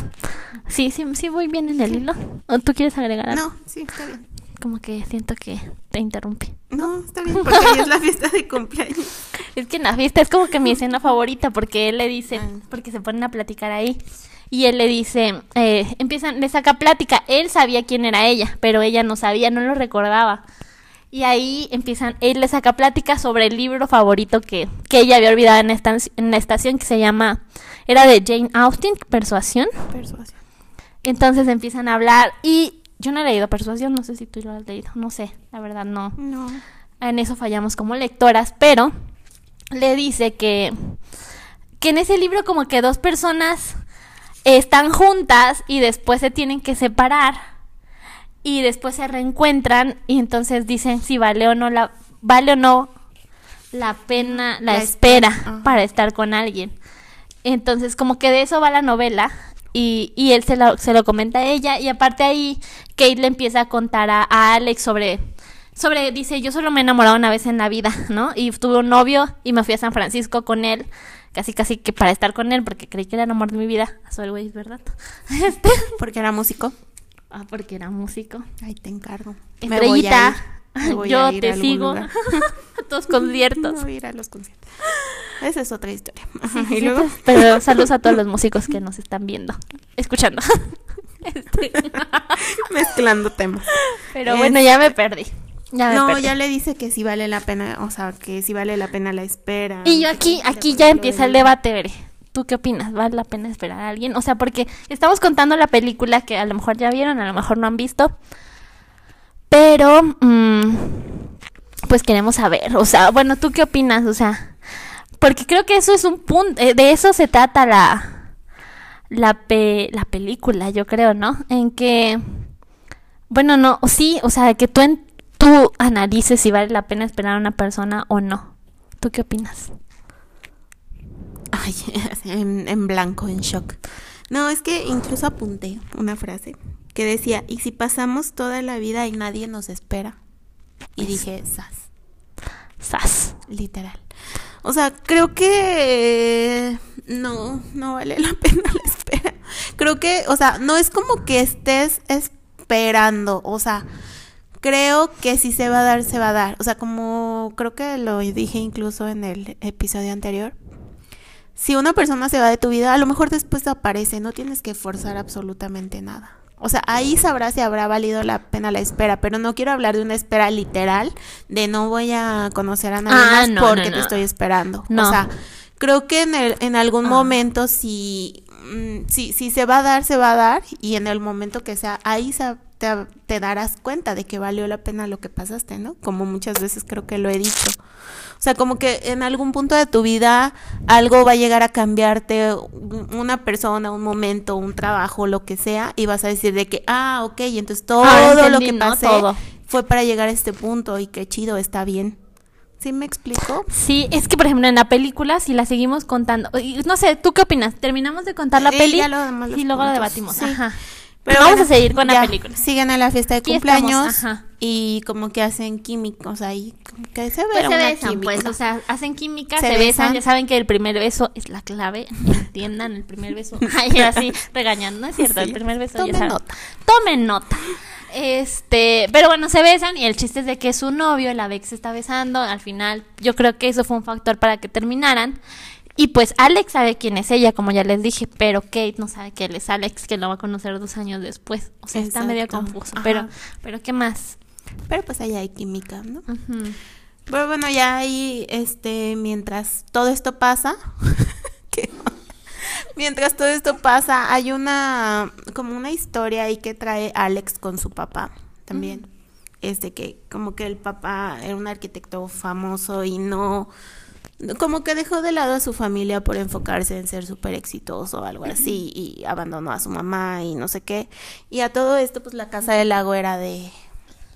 A: Sí, sí, sí voy bien en el hilo. ¿O tú quieres agregar algo?
B: No, sí, está bien
A: como que siento que te interrumpí.
B: No, está bien, porque es la fiesta de cumpleaños.
A: es que en la fiesta es como que mi escena favorita, porque él le dice, ah. porque se ponen a platicar ahí. Y él le dice, eh, empiezan, le saca plática. Él sabía quién era ella, pero ella no sabía, no lo recordaba. Y ahí empiezan, él le saca plática sobre el libro favorito que, que ella había olvidado en, esta, en la estación, que se llama, era de Jane Austen, Persuasión. Persuasión. Entonces empiezan a hablar y yo no he leído Persuasión, no sé si tú lo has leído, no sé, la verdad no.
B: No.
A: En eso fallamos como lectoras, pero le dice que, que en ese libro como que dos personas están juntas y después se tienen que separar y después se reencuentran y entonces dicen si vale o no la vale o no la pena la, espera para estar con alguien. Entonces como que de eso va la novela y, y él se lo, se lo comenta a ella y aparte ahí Kate le empieza a contar a, Alex sobre sobre, dice, yo solo me he enamorado una vez en la vida, ¿no? Y tuve un novio y me fui a San Francisco con él, casi casi que para estar con él, porque creí que era el amor de mi vida. Soy güey, ¿verdad?
B: Este. Porque era músico.
A: Ah, porque era músico.
B: Ay, te encargo.
A: Estrellita, yo te sigo a todos conciertos.
B: No voy a ir a los conciertos. Esa es otra historia.
A: Pero saludos a todos los músicos que nos están viendo, escuchando.
B: Este. Mezclando temas.
A: Pero bueno, ya me perdí.
B: no, ya le dice que sí vale la pena, o sea, que sí vale la pena la espera.
A: Y yo aquí, aquí ya empieza el debate, ¿Tú qué opinas? ¿Vale la pena esperar a alguien? O sea, porque estamos contando la película que a lo mejor ya vieron, a lo mejor no han visto. Pero, mm, pues queremos saber. O sea, bueno, ¿tú qué opinas? O sea, porque creo que eso es un punto, eh, de eso se trata la, la, la película, yo creo, ¿no? En que, bueno, no, sí, o sea, que tú, en, tú analices si vale la pena esperar a una persona o no. ¿Tú qué opinas?
B: Ay, en, en blanco, en shock. No, es que incluso apunté una frase que decía, ¿y si pasamos toda la vida y nadie nos espera? Y dije, sas.
A: Sas.
B: Literal. O sea, creo que no, no vale la pena la espera. creo que, o sea, no es como que estés esperando, o sea, creo que si se va a dar, se va a dar. O sea, como creo que lo dije incluso en el episodio anterior. Si una persona se va de tu vida, a lo mejor después aparece, no tienes que forzar absolutamente nada. O sea, ahí sabrás si habrá valido la pena la espera, pero no quiero hablar de una espera literal, de no voy a conocer a nadie ah, más porque te estoy esperando. O sea, creo que en, el, en algún ah. momento si, mm, si, si se va a dar, se va a dar, y en el momento que sea, ahí te, te darás cuenta de que valió la pena lo que pasaste, ¿no? Como muchas veces creo que lo he dicho. O sea, como que en algún punto de tu vida algo va a llegar a cambiarte, una persona, un momento, un trabajo, lo que sea, y vas a decir de que, ah, ok, entonces todo ah, lo que pasé fue para llegar a este punto y qué chido, está bien. ¿Sí me explico?
A: Sí, es que por ejemplo en la película, si la seguimos contando, no sé, ¿tú qué opinas? ¿Terminamos de contar la película? y luego lo debatimos. Ajá. Pero vamos a seguir con la película.
B: Siguen a la fiesta de cumpleaños y como que hacen químicos ahí, como que se,
A: pues se besan, pues, o sea, hacen química, se, besan. ya saben que el primer beso es la clave, entiendan, el primer beso, ay, así regañando, ¿no es cierto? El primer beso, Tomen nota. Tomen nota. Este, pero bueno, se besan y el chiste es de que su novio, la Bex, se está besando. Al final, yo creo que eso fue un factor para que terminaran. Y pues Alex sabe quién es ella, como ya les dije, pero Kate no sabe que él es Alex, que lo va a conocer dos años después. O sea, está medio confuso. Pero, pero ¿qué más?
B: Pero pues ahí hay química, ¿no? Pero bueno, ya ahí, este, mientras todo esto pasa, mientras todo esto pasa, hay una, como una historia ahí que trae Alex con su papá también. Este que como que el papá era un arquitecto famoso y no como que dejó de lado a su familia por enfocarse en ser súper exitoso o algo así y abandonó a su mamá y no sé qué. Y a todo esto, pues la casa del lago era de,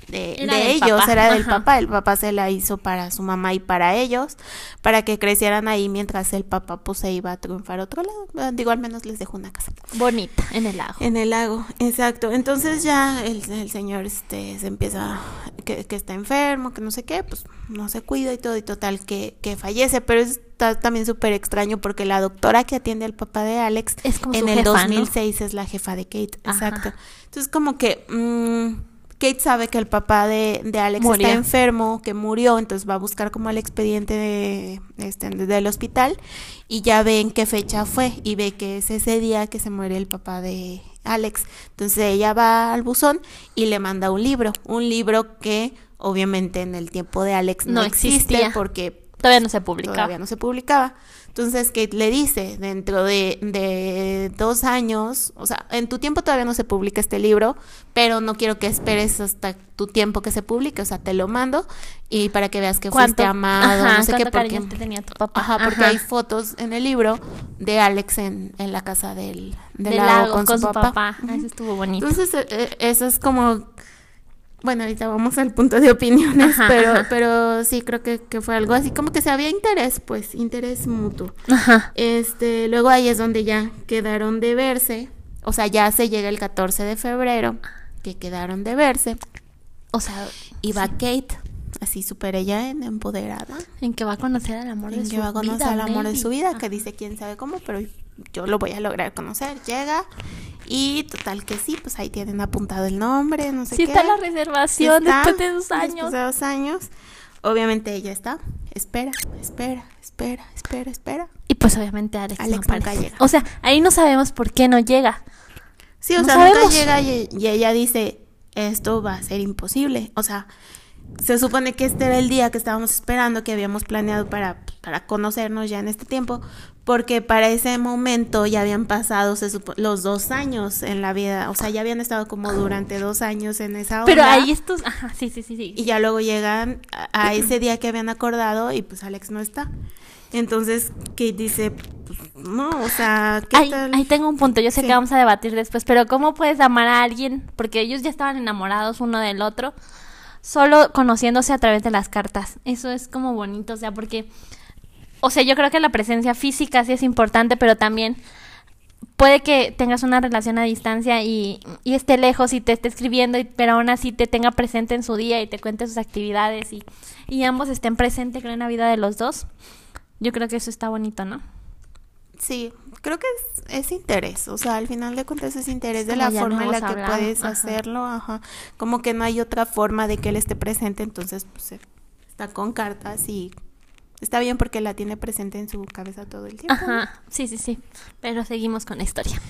B: de, ellos, era del papá. El papá se la hizo para su mamá y para ellos, para que crecieran ahí mientras el papá pues se iba a triunfar a otro lado. Digo, al menos les dejó una casa.
A: Bonita, en el lago.
B: En el lago, exacto. Entonces ya el, el señor este se empieza, que, que, está enfermo, que no sé qué, pues no se cuida y todo, y total que, que fallece, pero está también súper extraño porque la doctora que atiende al papá de Alex
A: es como
B: en el 2006 es la jefa de Kate, exacto. Entonces como que... Mmm, Kate sabe que el papá de, de Alex está enfermo, que murió, entonces va a buscar como el expediente de, este, del hospital y ya ve en qué fecha fue y ve que es ese día que se muere el papá de Alex. Entonces ella va al buzón y le manda un libro, un libro que obviamente en el tiempo de Alex no, existe porque
A: todavía no se publicaba.
B: Todavía no se publicaba. Entonces Kate le dice, dentro de, de, dos años, o sea, en tu tiempo todavía no se publica este libro, pero no quiero que esperes hasta tu tiempo que se publique, o sea, te lo mando y para que veas que fuiste amado, no sé qué, porque,
A: tenía tu papá.
B: Ajá, porque hay fotos en el libro de Alex en, en la casa del, del, lago, con, su, papá.
A: Eso estuvo bonito.
B: Entonces, eh, eh, eso es como bueno, ahorita vamos al punto de opiniones, pero, pero sí creo que, fue algo así como que se había interés, pues, interés mutuo. Ajá. Este, luego ahí es donde ya quedaron de verse, o sea, ya se llega el 14 de febrero, que quedaron de verse. O sea, iba Kate, así súper ella en empoderada.
A: En que va a conocer al amor de su vida. En que va a conocer
B: al amor de su vida, que dice quién sabe cómo, pero yo lo voy a lograr conocer. Llega y total que sí, pues ahí tienen apuntado el nombre, no sé
A: sí
B: qué.
A: está la reservación después de dos años. Después
B: de dos años. Obviamente ella está. Espera, espera, espera, espera, espera.
A: Y pues obviamente Alex, nunca llega. O sea, ahí no sabemos por qué no llega.
B: Sí, o sea, nunca llega y, y ella dice, esto va a ser imposible. O sea, se supone que este era el día que estábamos esperando, que habíamos planeado para, para conocernos ya en este tiempo, porque para ese momento ya habían pasado los dos años en la vida, o sea, ya habían estado como durante dos años en esa
A: hora. Pero ahí estos, ajá, sí, sí, sí, sí.
B: Y ya luego llegan a, ese día que habían acordado y pues Alex no está. Entonces Kate dice, pues, no, o sea,
A: ¿qué ahí, tal? ahí tengo un punto, yo sé que vamos a debatir después, pero ¿cómo puedes amar a alguien? Porque ellos ya estaban enamorados uno del otro, solo conociéndose a través de las cartas. Eso es como bonito, o sea, porque o sea, yo creo que la presencia física sí es importante, pero también puede que tengas una relación a distancia y, y esté lejos y te esté escribiendo, pero aún así te tenga presente en su día y te cuente sus actividades y, y ambos estén presentes en la vida de los dos. Yo creo que eso está bonito, ¿no?
B: Sí, creo que es, interés, o sea, al final de cuentas es interés de la forma en la que puedes hacerlo, ajá. Como que no hay otra forma de que él esté presente, entonces pues está con cartas y está bien porque la tiene presente en su cabeza todo el tiempo.
A: Ajá, sí, sí, sí, pero seguimos con la historia.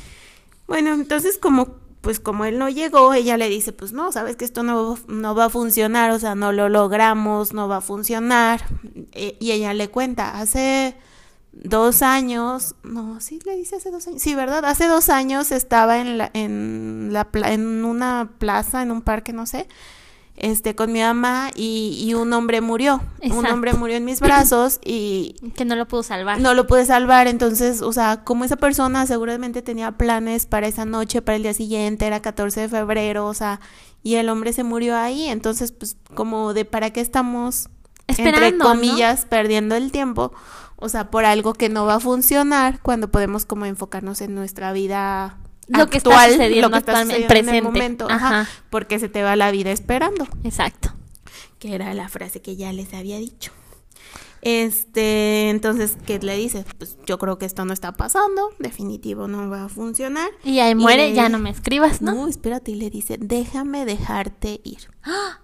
B: Bueno, entonces como pues como él no llegó, ella le dice, pues no, sabes que esto no, no va a funcionar, o sea, no lo logramos, no va a funcionar. E, y ella le cuenta, hace dos años, no, sí le dice hace dos años, sí, ¿verdad? Hace dos años estaba en, la, en, la, en una plaza, en un parque, no sé, este, con mi mamá y, y un hombre murió. Un hombre murió en mis brazos y...
A: Que no lo pudo salvar.
B: No lo pude salvar, entonces, o sea, como esa persona seguramente tenía planes para esa noche, para el día siguiente, era 14 de febrero, o sea, y el hombre se murió ahí, entonces, pues, como de para qué estamos, Esperando, entre comillas, perdiendo el tiempo o sea, por algo que no va a funcionar cuando podemos como enfocarnos en nuestra vida
A: lo que está sucediendo, lo que está sucediendo presente. en el momento,
B: ajá. porque se te va la vida esperando.
A: Exacto.
B: Que era la frase que ya les había dicho. Este, entonces, ¿qué le dices? Pues yo creo que esto no está pasando, definitivo no va a funcionar.
A: Y ahí muere, ya no me escribas, ¿no?
B: No, espérate, y le dice, déjame dejarte ir.
A: ¡Ah!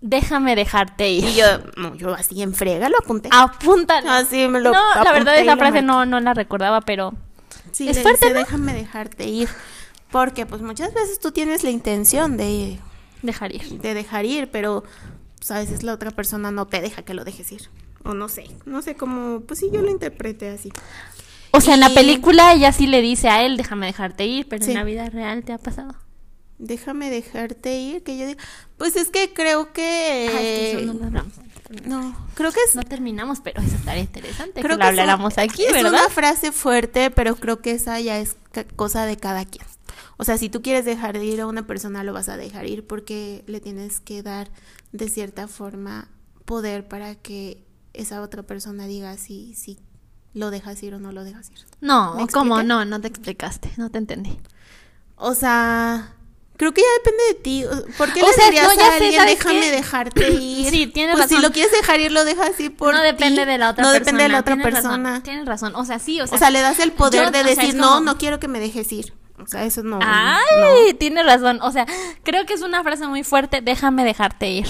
A: Déjame dejarte ir.
B: Y yo, no, yo así en frega lo apunté.
A: Apúntalo.
B: Así me lo
A: No, la verdad esa frase no, no la recordaba, pero
B: sí, es fuerte, déjame dejarte ir. Porque pues muchas veces tú tienes la intención de
A: dejar ir.
B: De dejar ir, pero pues, a veces la otra persona no te deja que lo dejes ir. O no sé, no sé cómo, pues sí, yo lo interpreté así.
A: O sea, en la película ella sí le dice a él, déjame dejarte ir, pero en la vida real te ha pasado
B: déjame dejarte ir, que yo digo, pues es que creo que... no, creo que es...
A: No terminamos, pero eso estaría interesante creo que, lo habláramos aquí,
B: es
A: ¿verdad?
B: una frase fuerte, pero creo que esa ya es cosa de cada quien. O sea, si tú quieres dejar de ir a una persona, lo vas a dejar ir porque le tienes que dar de cierta forma poder para que esa otra persona diga si, si lo dejas ir o no lo dejas ir.
A: No, ¿cómo? No, no te explicaste, no te entendí.
B: O sea, Creo que ya depende de ti. ¿Por qué o le sea, dirías a alguien, déjame dejarte ir?
A: Sí, tienes
B: pues
A: razón.
B: si lo quieres dejar ir, lo dejas ir por
A: No depende de la otra
B: no
A: persona.
B: No depende de la otra persona.
A: tienes razón. O sea, sí, o sea.
B: O sea, le das el poder de decir, no, no quiero que me dejes ir. O sea, eso no.
A: Ay, tienes razón. O sea, creo que es una frase muy fuerte, déjame dejarte ir.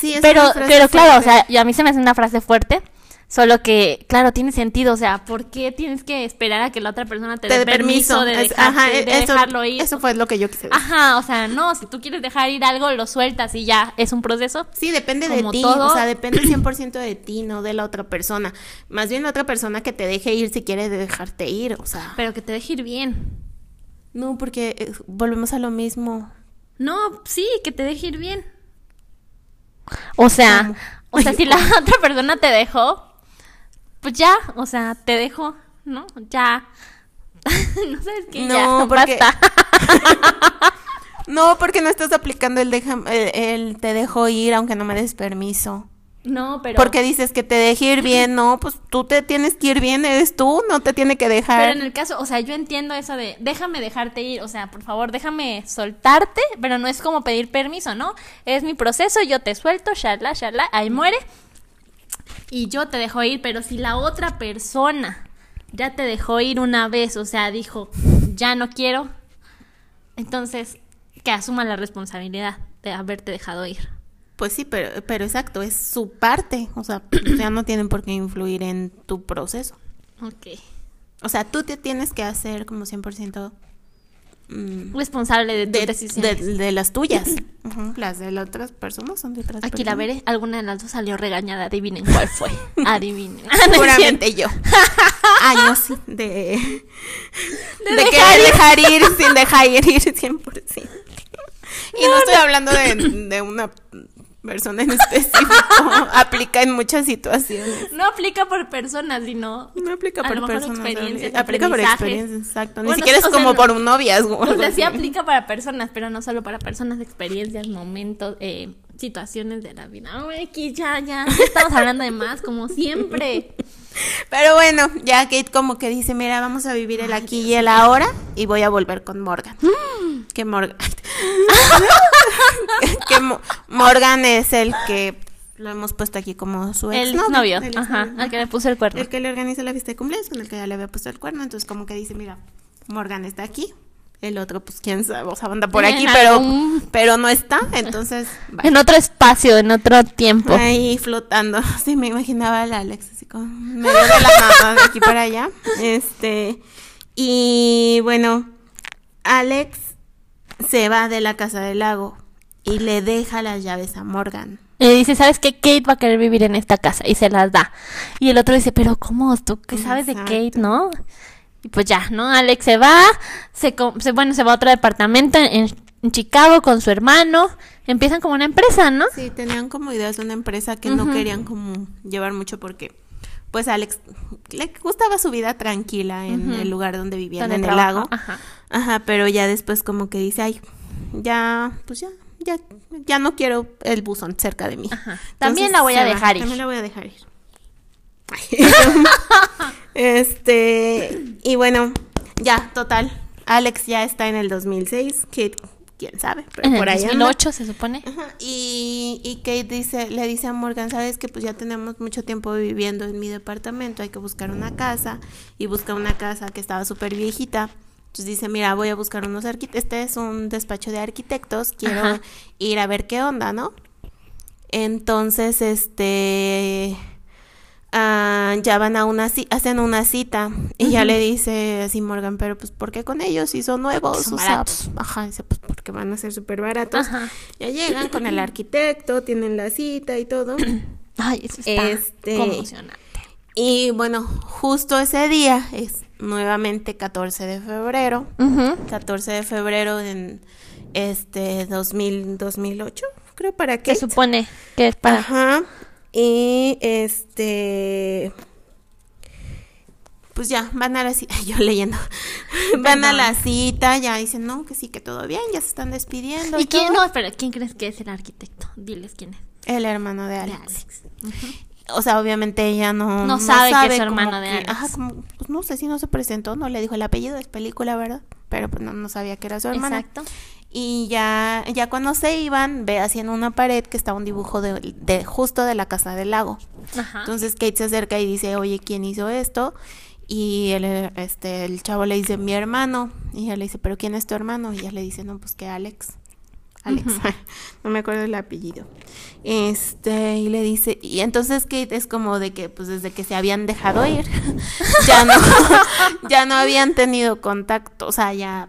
B: Sí, es
A: pero,
B: una frase
A: pero claro, o sea, a mí se me hace una frase fuerte Solo que, claro, tiene sentido. O sea, ¿por qué tienes que esperar a que la otra persona te, dé permiso, de, e-, dejarlo ir?
B: Eso fue lo que yo quise decir.
A: Ajá, o sea, no, si tú quieres dejar ir algo, lo sueltas y ya, es un proceso.
B: Sí, depende de ti. O sea, depende 100% de ti, no de la otra persona. Más bien la otra persona que te deje ir si quiere dejarte ir, o sea.
A: Pero que te deje ir bien.
B: No, porque eh, volvemos a lo mismo.
A: No, sí, que te deje ir bien. O sea, o sea, si la otra persona te dejó, pues ya, o sea, te dejo, ¿no? Ya. no sabes qué, no, ya, porque... basta.
B: no, porque no estás aplicando el, deja, el, te dejo ir aunque no me des permiso.
A: No, pero.
B: Porque dices que te deje ir bien, no, pues tú te tienes que ir bien, eres tú, no te tiene que dejar.
A: Pero en el caso, o sea, yo entiendo eso de déjame dejarte ir, o sea, por favor, déjame soltarte, pero no es como pedir permiso, ¿no? Es mi proceso, yo te suelto, shala, shala, ahí muere y yo te dejo ir, pero si la otra persona ya te dejó ir una vez, o sea, dijo, ya no quiero, entonces que asuma la responsabilidad de haberte dejado ir.
B: Pues sí, pero, pero exacto, es su parte, o sea, ya no tienen por qué influir en tu proceso.
A: Ok.
B: O sea, tú te tienes que hacer como 100%
A: Mm. responsable de tus decisiones.
B: De, las tuyas. Las de las otras personas son de otras
A: Aquí la veré. Alguna de las dos salió regañada. Adivinen cuál fue. Adivinen.
B: Seguramente yo. Años de... De, dejar, dejar ir sin dejar ir 100%. Y no, estoy hablando de, de una persona en específico. aplica en muchas situaciones.
A: No aplica por personas, sino.
B: No aplica por personas. Aplica por experiencias, exacto. Ni siquiera es como por un noviazgo.
A: O sea, sí aplica para personas, pero no solo para personas, experiencias, momentos, eh, situaciones de la vida. Ay, ya, ya. Estamos hablando de más, como siempre.
B: Pero bueno, ya Kate como que dice, mira, vamos a vivir el aquí y el ahora y voy a volver con Morgan. que Morgan... que Morgan es el que lo hemos puesto aquí como su
A: ex el novio, ajá, al que le puso el cuerno.
B: El que le organiza la fiesta de cumpleaños, con el que ya le había puesto el cuerno, entonces como que dice, mira, Morgan está aquí, el otro pues quién sabe, o sea, anda por aquí, pero pero no está, entonces
A: en otro espacio, en otro tiempo.
B: Ahí flotando. Sí, me imaginaba a Alex así como medio de la de aquí para allá. Este y bueno, Alex se va de la casa del lago y le deja las llaves a Morgan.
A: Y dice, ¿sabes qué? Kate va a querer vivir en esta casa y se las da. Y el otro dice, pero ¿cómo? ¿Tú qué sabes de Kate, no? Y pues ya, ¿no? Alex se va, se, se bueno, se va a otro departamento en, Chicago con su hermano. Empiezan como una empresa, ¿no?
B: Sí, tenían como ideas de una empresa que no querían como llevar mucho porque pues Alex le gustaba su vida tranquila en el lugar donde vivían, en el lago. Ajá. Ajá, pero ya después como que dice, ay, ya, pues ya, ya, ya no quiero el buzón cerca de mí.
A: también la voy a dejar ir.
B: También la voy a dejar ir. este, y bueno, ya, total. Alex ya está en el 2006, que quién sabe,
A: pero por ahí 2008 se supone.
B: Y, y Kate dice, le dice a Morgan, sabes que pues ya tenemos mucho tiempo viviendo en mi departamento, hay que buscar una casa y busca una casa que estaba súper viejita entonces dice, mira, voy a buscar unos arquitectos, este es un despacho de arquitectos, quiero ir a ver qué onda, ¿no? Entonces, este, ah, ya van a una, hacen una cita y ya le dice así Morgan, pero pues, ¿por qué con ellos si son nuevos?
A: Son baratos.
B: ajá, dice, pues porque van a ser súper baratos. Ya llegan con el arquitecto, tienen la cita y todo.
A: Ay, eso está este,
B: Y bueno, justo ese día es nuevamente 14 de febrero. 14 de febrero en este 2000, 2008, creo para qué.
A: Se supone que es para.
B: Ajá. Y este pues ya, van a la cita, yo leyendo, van a la cita, ya dicen, no, que sí, que todo bien, ya se están despidiendo.
A: ¿Y, quién, no, espera, quién crees que es el arquitecto? Diles quién es.
B: El hermano de Alex o sea, obviamente ella no,
A: no, sabe, que es su hermano de Alex.
B: Ajá, como, pues no sé si no se presentó, no le dijo el apellido, es película, ¿verdad? Pero pues no, no sabía que era su hermana. Exacto. Y ya, ya cuando se iban, ve así en una pared que está un dibujo de, de justo de la casa del lago. Ajá. Entonces Kate se acerca y dice, oye, ¿quién hizo esto? Y el, este, el chavo le dice, mi hermano. Y ella le dice, ¿pero quién es tu hermano? Y ella le dice, no, pues que Alex. Alex, no me acuerdo el apellido. Este, y le dice, y entonces Kate es como de que, pues desde que se habían dejado ir, ya no, ya no habían tenido contacto, o sea, ya.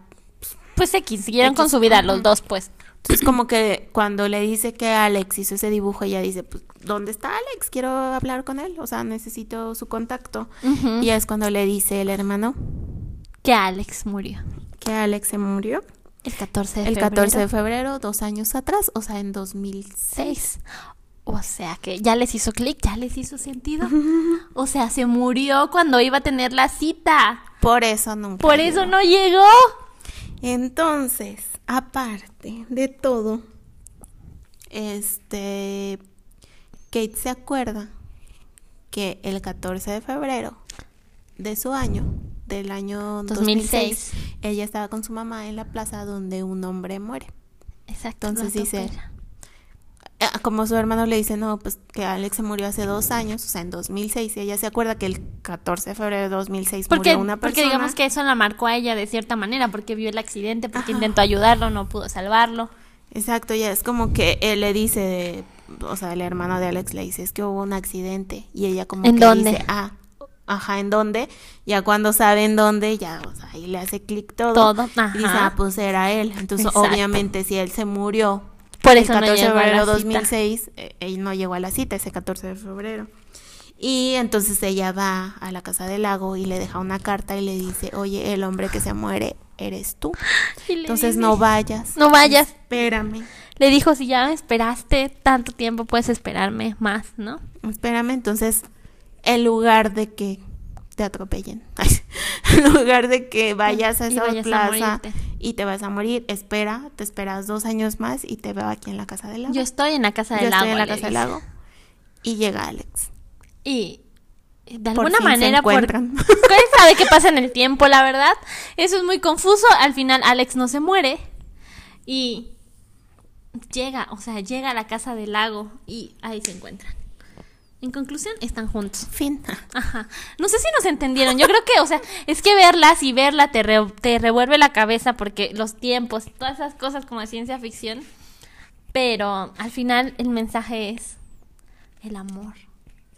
A: Pues se siguieron con su vida los dos, pues.
B: Entonces como que cuando le dice que Alex hizo ese dibujo, ella dice, pues, ¿dónde está Alex? Quiero hablar con él, o sea, necesito su contacto. Y es cuando le dice el hermano.
A: Que Alex murió.
B: Que Alex se murió.
A: El 14 de
B: el febrero. 14 de febrero, dos años atrás, o sea, en 2006.
A: O sea que ya les hizo clic, ya les hizo sentido. o sea, se murió cuando iba a tener la cita.
B: Por eso nunca.
A: Por eso no llegó.
B: Entonces, aparte de todo, este, Kate se acuerda que el 14 de febrero de su año del año 2006. ella estaba con su mamá en la plaza donde un hombre muere.
A: Exacto.
B: Entonces dice, como su hermano le dice, no, pues que Alex se murió hace dos años, o sea, en 2006, y ella se acuerda que el 14 de febrero de 2006 murió una persona.
A: Porque digamos que eso la marcó a ella de cierta manera, porque vio el accidente, porque intentó ayudarlo, no pudo salvarlo.
B: Exacto, ya es como que él le dice, o sea, el hermano de Alex le dice, es que hubo un accidente, y ella como
A: ¿En
B: que
A: dónde?
B: dice, ah, ajá, ¿en dónde? Ya cuando sabe en dónde, ya, o sea, ahí le hace clic todo.
A: Todo, ajá.
B: Y dice, ah, pues era él. Entonces, obviamente, si él se murió
A: por eso
B: el 14
A: de
B: febrero de 2006, eh, él no llegó a la cita ese 14 de febrero. Y entonces ella va a la casa del lago y le deja una carta y le dice, oye, el hombre que se muere eres tú. Entonces no vayas.
A: No vayas.
B: Espérame.
A: Le dijo, si ya esperaste tanto tiempo, puedes esperarme más, ¿no?
B: Espérame, entonces en lugar de que te atropellen, en lugar de que vayas a esa plaza y te vas a morir, espera, te esperas dos años más y te veo aquí en la casa del lago.
A: Yo estoy en la casa del
B: Yo
A: lago.
B: Estoy en la casa del lago. Y llega Alex.
A: Y de alguna manera, por... ¿quién sabe qué pasa en el tiempo? La verdad, eso es muy confuso. Al final, Alex no se muere y llega, o sea, llega a la casa del lago y ahí se encuentran. En conclusión, están juntos.
B: Fin.
A: Ajá. No sé si nos entendieron. Yo creo que, o sea, es que verlas y verla te, te revuelve la cabeza porque los tiempos, todas esas cosas como de ciencia ficción. Pero al final el mensaje es el amor,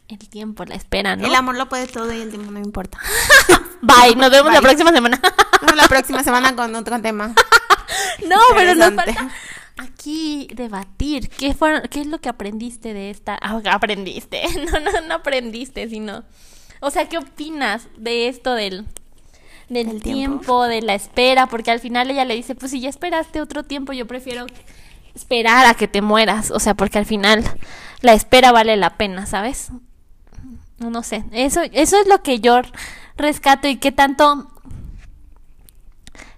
A: el tiempo, la espera, ¿no?
B: El amor lo puede todo y el tiempo no importa.
A: Bye, nos vemos la próxima semana.
B: la próxima semana con otro tema.
A: no, pero nos falta aquí debatir. Qué fue, qué es lo que aprendiste de esta ah, aprendiste. No no no aprendiste sino o sea qué opinas de esto del del tiempo? de la espera porque al final ella le dice pues si ya esperaste otro tiempo yo prefiero esperar a que te mueras o sea porque al final la espera vale la pena sabes no sé. Eso eso es lo que yo rescato y qué tanto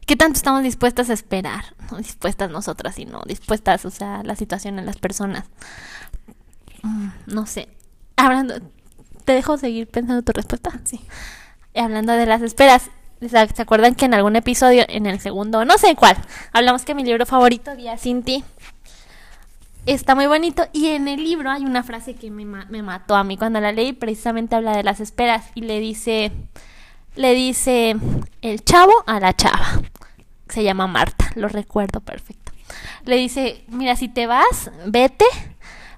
A: ¿Qué tanto estamos dispuestas a esperar? No dispuestas nosotras, sino dispuestas, o sea, la situación en las personas. Mm, no sé. Hablando, ¿te dejo seguir pensando tu respuesta?
B: Sí.
A: Hablando de las esperas, ¿se acuerdan que en algún episodio, en el segundo, no sé cuál, hablamos que mi libro favorito, Vía Cinti, está muy bonito y en el libro hay una frase que me, me mató a mí cuando la leí, precisamente habla de las esperas y le dice le dice el chavo a la chava. Se llama Marta, lo recuerdo perfecto. Le dice, mira, si te vas, vete,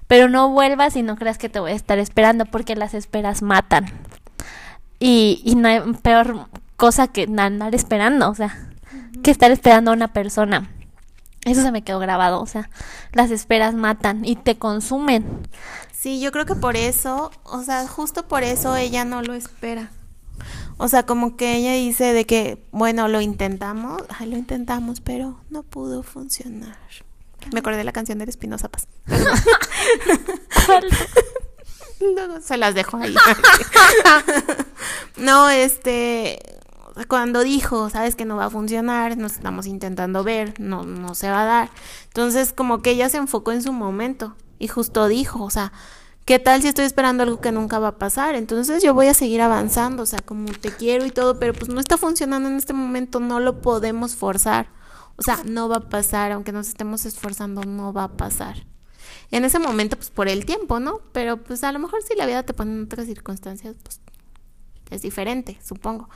A: pero no vuelvas y no creas que te voy a estar esperando porque las esperas matan. Y, y no hay peor cosa que andar esperando, o sea, que estar esperando a una persona. Eso se me quedó grabado, o sea, las esperas matan y te consumen.
B: Sí, yo creo que por eso, o sea, justo por eso ella no lo espera. O sea, como que ella dice de que, bueno, lo intentamos, ay, lo intentamos, pero no pudo funcionar. Me acordé de la canción de Espinosa Paz. no, se las dejo ahí. no, este, cuando dijo, sabes que no va a funcionar, nos estamos intentando ver, no, no se va a dar. Entonces, como que ella se enfocó en su momento y justo dijo, o sea, ¿Qué tal si estoy esperando algo que nunca va a pasar? Entonces yo voy a seguir avanzando, o sea, como te quiero y todo, pero pues no está funcionando en este momento, no lo podemos forzar. O sea, no va a pasar, aunque nos estemos esforzando, no va a pasar. En ese momento, pues por el tiempo, ¿no? Pero pues a lo mejor si la vida te pone en otras circunstancias, pues es diferente, supongo.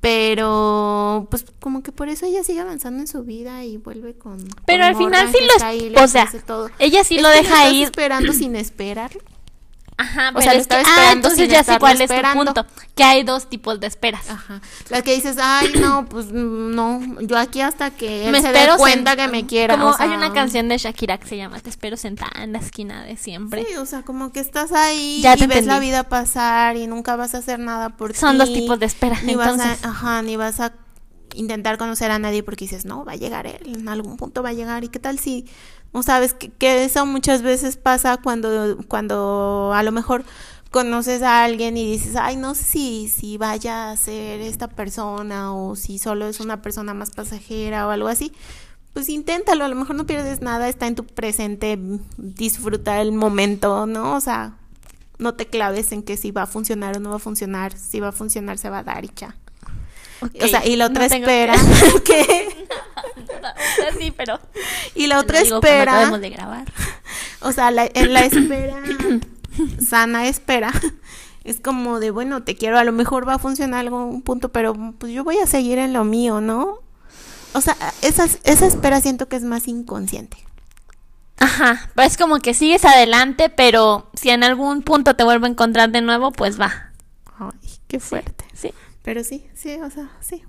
B: Pero, pues como que por eso ella sigue avanzando en su vida y vuelve con...
A: Pero al final sí lo... O sea, ella sí lo deja ir.
B: esperando sin esperar.
A: Ajá, pero es que, ah, entonces ya sé cuál es tu punto, que hay dos tipos de esperas.
B: Ajá. La que dices, ay, no, pues no, yo aquí hasta que él me se espero dé cuenta que me quiera.
A: Como hay una canción de Shakira que se llama Te espero sentada en la esquina de siempre.
B: Sí, o sea, como que estás ahí y ves la vida pasar y nunca vas a hacer nada por
A: Son dos tipos de espera,
B: ni Vas a, ajá, ni vas a intentar conocer a nadie porque dices, no, va a llegar él, en algún punto va a llegar. ¿Y qué tal si o sabes que, eso muchas veces pasa cuando, cuando a lo mejor conoces a alguien y dices, ay, no sé si, si vaya a ser esta persona o si solo es una persona más pasajera o algo así. Pues inténtalo, a lo mejor no pierdes nada, está en tu presente, disfrutar el momento, ¿no? O sea, no te claves en que si va a funcionar o no va a funcionar, si va a funcionar se va a dar y ya. O sea, y la otra espera que
A: sí, pero.
B: Y la otra espera.
A: de grabar.
B: O sea, en la espera, sana espera, es como de, bueno, te quiero, a lo mejor va a funcionar algún punto, pero pues yo voy a seguir en lo mío, ¿no? O sea, esa, esa espera siento que es más inconsciente.
A: Ajá, es como que sigues adelante, pero si en algún punto te vuelvo a encontrar de nuevo, pues va.
B: Ay, qué fuerte. sí. Pero sí, sí, o sea, sí.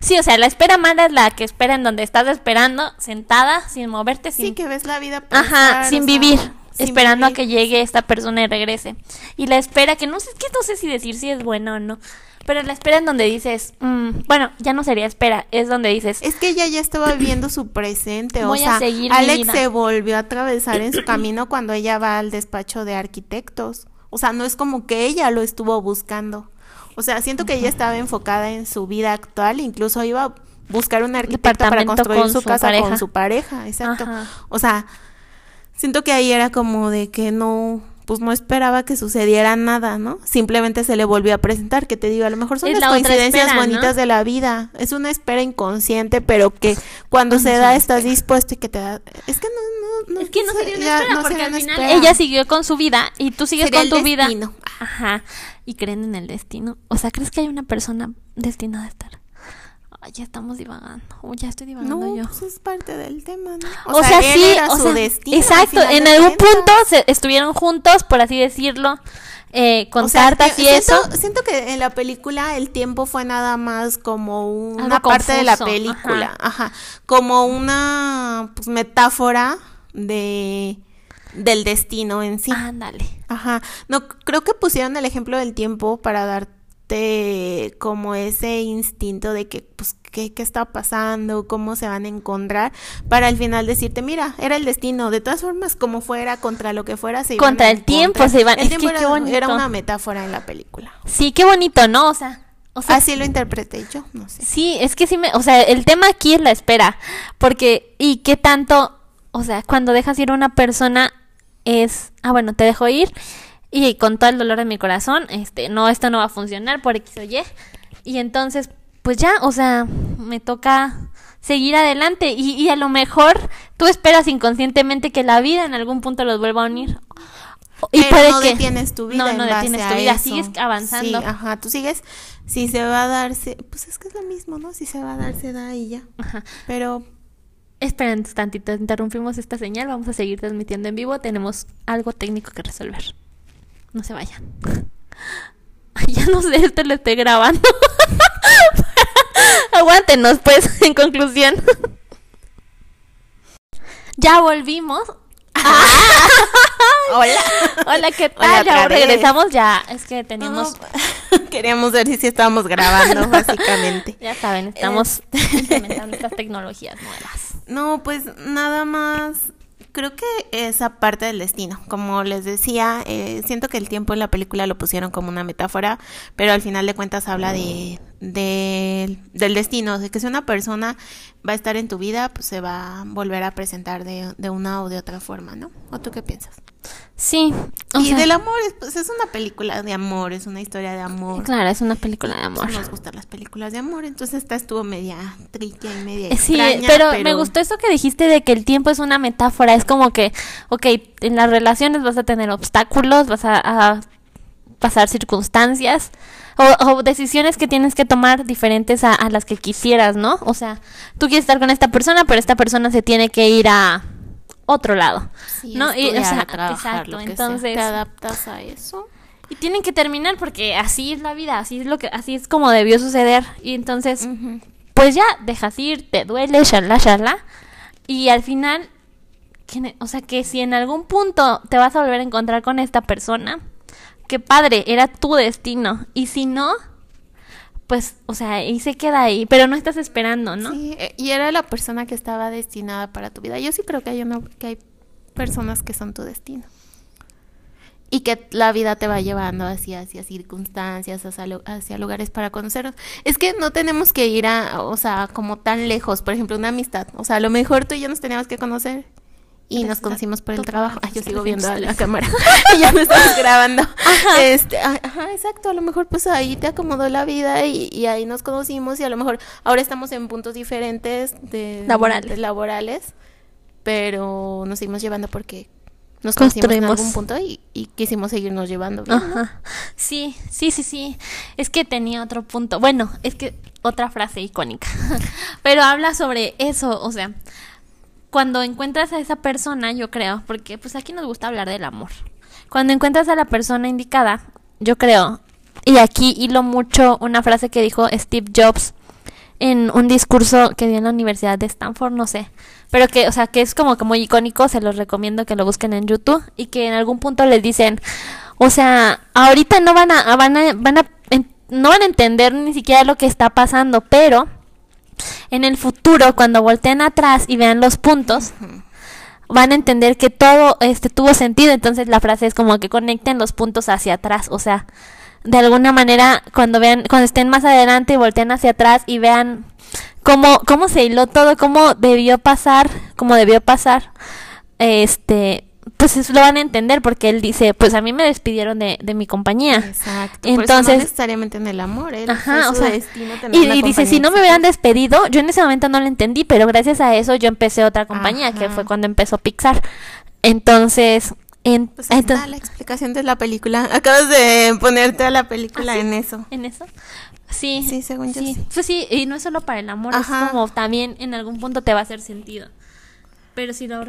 A: Sí, o sea, la espera mala es la que espera en donde estás esperando, sentada, sin moverte, sin...
B: Sí, que ves la vida
A: Ajá, sin vivir, esperando a que llegue esta persona y regrese. Y la espera, que no sé, que no sé si decir si es buena o no, pero la espera en donde dices, mm, bueno, ya no sería espera, es donde dices...
B: Es que ella ya estaba viviendo su presente, o sea, Alex se volvió a atravesar en su camino cuando ella va al despacho de arquitectos. O sea, no es como que ella lo estuvo buscando. O sea, siento que ella estaba enfocada en su vida actual, incluso iba a buscar un arquitecto para construir su, casa con su pareja, exacto. O sea, siento que ahí era como de que no, pues no esperaba que sucediera nada, ¿no? Simplemente se le volvió a presentar, que te digo, a lo mejor son las coincidencias bonitas de la vida, es una espera inconsciente, pero que cuando se da estás dispuesto y que te da... Es que no, no,
A: es que no sería una espera, porque al final ella siguió con su vida y tú sigues con tu vida. Ajá, y creen en el destino. O sea, ¿crees que hay una persona destinada a estar? ya estamos divagando. ya estoy divagando yo.
B: Pues es parte del tema, ¿no?
A: O, sea, sí, o sea, exacto. En algún punto se estuvieron juntos, por así decirlo. Eh, con cartas y
B: siento,
A: eso.
B: Siento que en la película el tiempo fue nada más como una parte de la película, ajá. como una pues, metáfora de del destino en sí.
A: Ándale.
B: Ajá. No creo que pusieron el ejemplo del tiempo para dar como ese instinto de que, pues, ¿qué, ¿qué, está pasando? ¿Cómo se van a encontrar? Para al final decirte, mira, era el destino. De todas formas, como fuera, contra lo que fuera, se
A: iban Contra el tiempo se iban.
B: El tiempo era, una metáfora en la película.
A: Sí, qué bonito, ¿no? O sea... O sea,
B: Así lo interpreté yo, no sé.
A: Sí, es que sí me, o sea, el tema aquí es la espera, porque y qué tanto, o sea, cuando dejas ir a una persona es, ah, bueno, te dejo ir y con todo el dolor de mi corazón, este, no, esto no va a funcionar por X o Y. Y entonces, pues ya, o sea, me toca seguir adelante y, y a lo mejor tú esperas inconscientemente que la vida en algún punto los vuelva a unir.
B: Y puede no que detienes tu vida.
A: No, no detienes tu vida, sigues avanzando.
B: Sí, ajá, tú sigues, si se va a darse, pues es que es lo mismo, ¿no? Si se va a dar, se da y ya. Ajá. Pero
A: Esperen tantito, interrumpimos esta señal, vamos a seguir transmitiendo en vivo, tenemos algo técnico que resolver. No se vayan. ya no sé, este lo estoy grabando. Aguántenos, pues, en conclusión. ya volvimos.
B: Hola.
A: Hola, ¿qué tal? ya regresamos ya. Es que teníamos.
B: Queríamos ver si estábamos grabando, básicamente.
A: Ya saben, estamos implementando estas tecnologías nuevas.
B: No, pues nada más Creo que esa parte del destino, como les decía, eh, siento que el tiempo en la película lo pusieron como una metáfora, pero al final de cuentas habla de, de, del destino, de que si una persona va a estar en tu vida, pues se va a volver a presentar de, de una o de otra forma, ¿no? ¿O tú qué piensas?
A: Sí.
B: y del amor, pues es una película de amor, es una historia de amor.
A: Claro, es una película de amor.
B: Nos gustan las películas de amor, entonces esta estuvo media triste y media
A: Sí, pero, me gustó eso que dijiste de que el tiempo es una metáfora, es como que, ok, en las relaciones vas a tener obstáculos, vas a, pasar circunstancias o, decisiones que tienes que tomar diferentes a, a las que quisieras, ¿no? O sea, tú quieres estar con esta persona, pero esta persona se tiene que ir a otro lado. ¿no? Y, o sea, exacto, entonces
B: te adaptas a eso.
A: Y tienen que terminar porque así es la vida, así es lo que así es como debió suceder y entonces pues ya dejas ir, te duele, shalá shalá y al final o sea, que si en algún punto te vas a volver a encontrar con esta persona, qué padre, era tu destino y si no, pues, o sea, y se queda ahí, pero no estás esperando, ¿no?
B: Sí, eh, y era la persona que estaba destinada para tu vida. Yo sí creo que hay, una, que hay personas que son tu destino. Y que la vida te va llevando hacia, hacia circunstancias, hacia, hacia lugares para conocerlos. Es que no tenemos que ir a, o sea, como tan lejos. Por ejemplo, una amistad. O sea, a lo mejor tú y yo nos teníamos que conocer y nos conocimos por el trabajo. Ay, yo sigo viendo a la cámara. y ya me estás grabando. Ajá. Este, ajá, exacto. A lo mejor pues ahí te acomodó la vida y, ahí nos conocimos y a lo mejor ahora estamos en puntos diferentes de
A: laborales,
B: laborales pero nos seguimos llevando porque nos conocimos en algún punto y, y quisimos seguirnos llevando.
A: Ajá. Sí, sí, sí, sí. Es que tenía otro punto. Bueno, es que otra frase icónica. pero habla sobre eso, o sea, cuando encuentras a esa persona, yo creo, porque pues aquí nos gusta hablar del amor. Cuando encuentras a la persona indicada, yo creo, y aquí hilo mucho una frase que dijo Steve Jobs en un discurso que dio en la Universidad de Stanford, no sé, pero que, o sea, que es como que muy icónico, se los recomiendo que lo busquen en YouTube y que en algún punto les dicen, o sea, ahorita no van a, van a, van a, no van a entender ni siquiera lo que está pasando, pero en el futuro, cuando volteen atrás y vean los puntos, van a entender que todo este tuvo sentido. Entonces la frase es como que conecten los puntos hacia atrás. O sea, de alguna manera, cuando vean, cuando estén más adelante y volteen hacia atrás y vean cómo, cómo se hiló todo, cómo debió pasar, cómo debió pasar, este, pues lo van a entender porque él dice, pues a mí me despidieron de, de mi compañía.
B: Exacto. Entonces, no necesariamente en el amor, él ajá, o sea, destino
A: y, dice, si no me hubieran despedido, yo en ese momento no lo entendí, pero gracias a eso yo empecé otra compañía, que fue cuando empezó Pixar. Entonces, en,
B: pues está la explicación de la película. Acabas de ponerte a la película ¿Ah, en eso.
A: ¿En eso? Sí.
B: Sí, según yo sí.
A: Pues sí, y no es solo para el amor, es como también en algún punto te va a hacer sentido. Pero si lo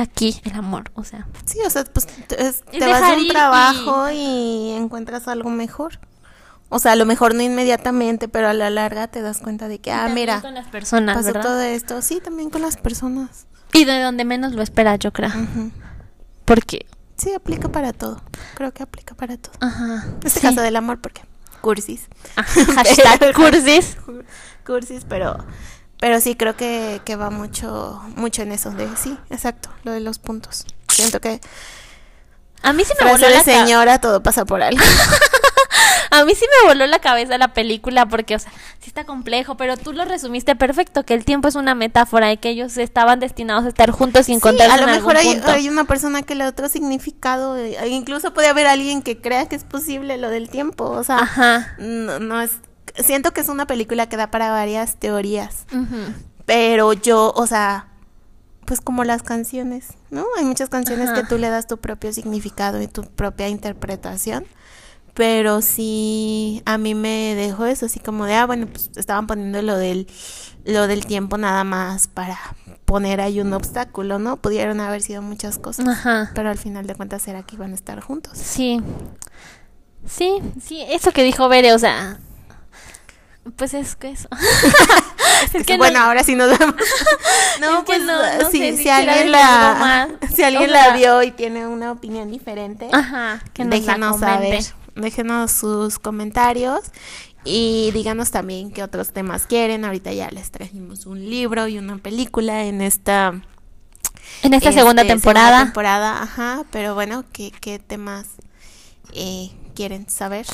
A: aquí, el amor, o sea.
B: Sí, o sea, pues te, vas a un trabajo y... encuentras algo mejor. O sea, a lo mejor no inmediatamente, pero a la larga te das cuenta de que, ah, mira,
A: con las personas,
B: pasó todo esto. Sí, también con las personas.
A: Y de donde menos lo esperas, yo creo. Porque...
B: Sí, aplica para todo. Creo que aplica para todo. Ajá. En este caso del amor, porque cursis.
A: hashtag cursis.
B: cursis, pero pero sí creo que, que va mucho mucho en eso de sí, exacto, lo de los puntos. Siento que
A: a mí sí me voló
B: la señora, todo pasa por algo.
A: a mí sí me voló la cabeza la película porque, o sea, sí está complejo, pero tú lo resumiste perfecto, que el tiempo es una metáfora y que ellos estaban destinados a estar juntos sin sí, a
B: lo mejor hay, hay, una persona que le da otro significado, e incluso puede haber alguien que crea que es posible lo del tiempo, o sea, Ajá. No, no es siento que es una película que da para varias teorías. Pero yo, o sea, pues como las canciones, ¿no? Hay muchas canciones que tú le das tu propio significado y tu propia interpretación. Pero sí, a mí me dejó eso, así como de, ah, bueno, pues estaban poniendo lo del, lo del tiempo nada más para poner ahí un obstáculo, ¿no? Pudieron haber sido muchas cosas, pero al final de cuentas era que iban a estar juntos.
A: Sí, sí, sí, eso que dijo Bere, o sea, pues es que eso.
B: es que bueno, ahora sí nos vemos. no, pues no, si, alguien la si alguien la vio y tiene una opinión diferente, Ajá, que nos déjenos saber, déjenos sus comentarios y díganos también qué otros temas quieren. Ahorita ya les trajimos un libro y una película en esta
A: en esta segunda este, temporada.
B: temporada, ajá, pero bueno, ¿qué, qué temas eh, quieren saber?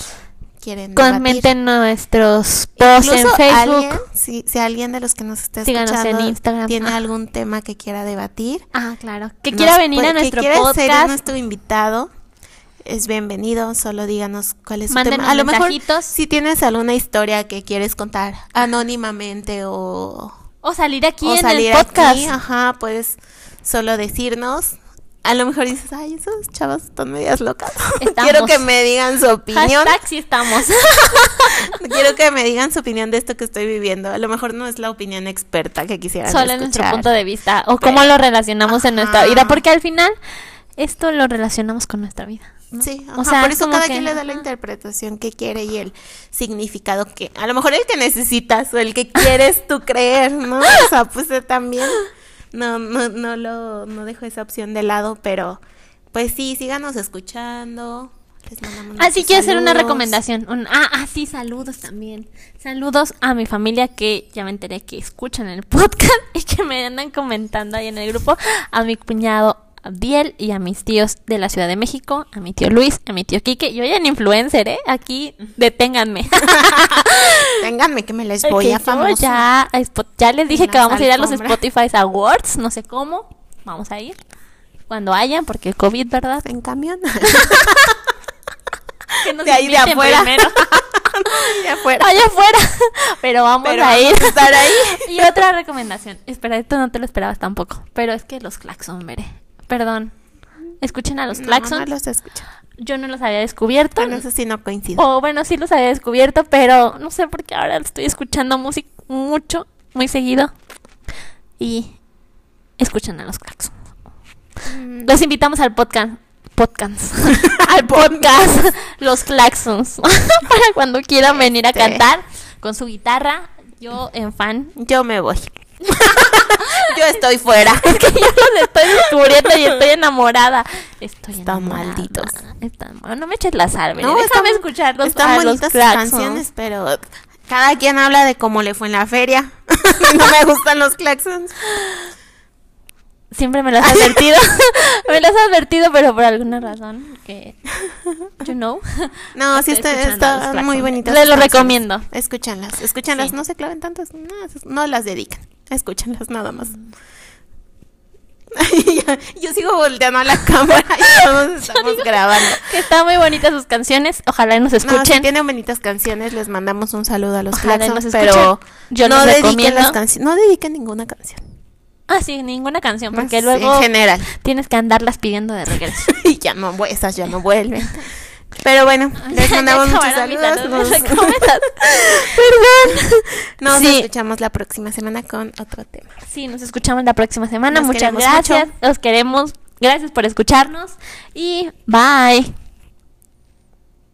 B: Quieren
A: Comenten nuestros posts en Facebook.
B: si, si, alguien de los que nos está escuchando en Instagram. tiene ah. algún tema que quiera debatir.
A: Ah, claro. Que quiera venir a nuestro que podcast.
B: ser nuestro invitado. Es bienvenido, solo díganos cuál es su tema. A lo mejor si tienes alguna historia que quieres contar anónimamente o
A: o salir aquí en el podcast.
B: ajá, puedes solo decirnos a lo mejor dices, ay, esos chavos están medias locas. Quiero que me digan su opinión.
A: Hashtag sí estamos.
B: Quiero que me digan su opinión de esto que estoy viviendo. A lo mejor no es la opinión experta que quisieran
A: Solo
B: en
A: nuestro punto de vista. O cómo lo relacionamos en nuestra vida. Porque al final, esto lo relacionamos con nuestra vida.
B: Sí, o sea, por eso cada quien le da la interpretación que quiere y el significado que, a lo mejor el que necesitas o el que quieres tú creer, ¿no? O sea, pues eh, también no, no, no lo, no dejo esa opción de lado, pero pues sí, síganos escuchando.
A: ah, sí, quiero hacer una recomendación. ah, ah, sí, saludos también. Saludos a mi familia que ya me enteré que escuchan el podcast y que me andan comentando ahí en el grupo. A mi cuñado a Biel y a mis tíos de la Ciudad de México, a mi tío Luis, a mi tío Quique. Yo ya en influencer, ¿eh? Aquí, deténganme.
B: Ténganme que me les voy a famoso.
A: Ya, ya les dije que vamos a ir a los Spotify Awards, no sé cómo. Vamos a ir. Cuando hayan, porque el COVID, ¿verdad?
B: En camión.
A: que nos de ahí de afuera.
B: de afuera.
A: Allá afuera. Pero vamos a ir.
B: a estar ahí.
A: y otra recomendación. Espera, esto no te lo esperabas tampoco. Pero es que los claxon, veré. Perdón. Escuchen a los claxons.
B: No,
A: Yo no los había descubierto.
B: Bueno, eso sí no coincido.
A: O bueno, sí los había descubierto, pero no sé por qué ahora estoy escuchando música mucho, muy seguido. Y escuchen a los claxons. Mm. Los invitamos al podcast. Podcast. al podcast. los claxons. Para cuando quieran venir a este. cantar con su guitarra. Yo en fan.
B: Yo me voy. yo estoy fuera.
A: Es que yo los estoy descubriendo y estoy enamorada. Estoy
B: Están malditos.
A: No me eches la sal, no, déjame escuchar los,
B: están bonitas canciones, pero cada quien habla de cómo le fue en la feria. no me gustan los claxons.
A: Siempre me lo has advertido. me lo has advertido, pero por alguna razón que you know.
B: No, sí está, está muy bonita.
A: Les lo recomiendo.
B: Escúchanlas, escúchanlas, no se claven tantas, no, no las dedican. Escúchenlas nada más. Yo sigo volteando a la cámara y todos estamos grabando.
A: Que están muy bonitas sus canciones. Ojalá nos escuchen. No, si
B: tienen bonitas canciones, les mandamos un saludo a los Ojalá pero yo no dediquen las canciones, no dediquen ninguna canción.
A: Ah, sí, ninguna canción, porque luego en general tienes que andarlas pidiendo de regreso.
B: y ya no, esas ya no vuelven. Pero bueno, les mandamos muchos saludos. Nos... Perdón. Nos escuchamos la próxima semana con otro tema.
A: Sí, nos escuchamos la próxima semana. Muchas gracias. Los queremos. Gracias por escucharnos. Y bye.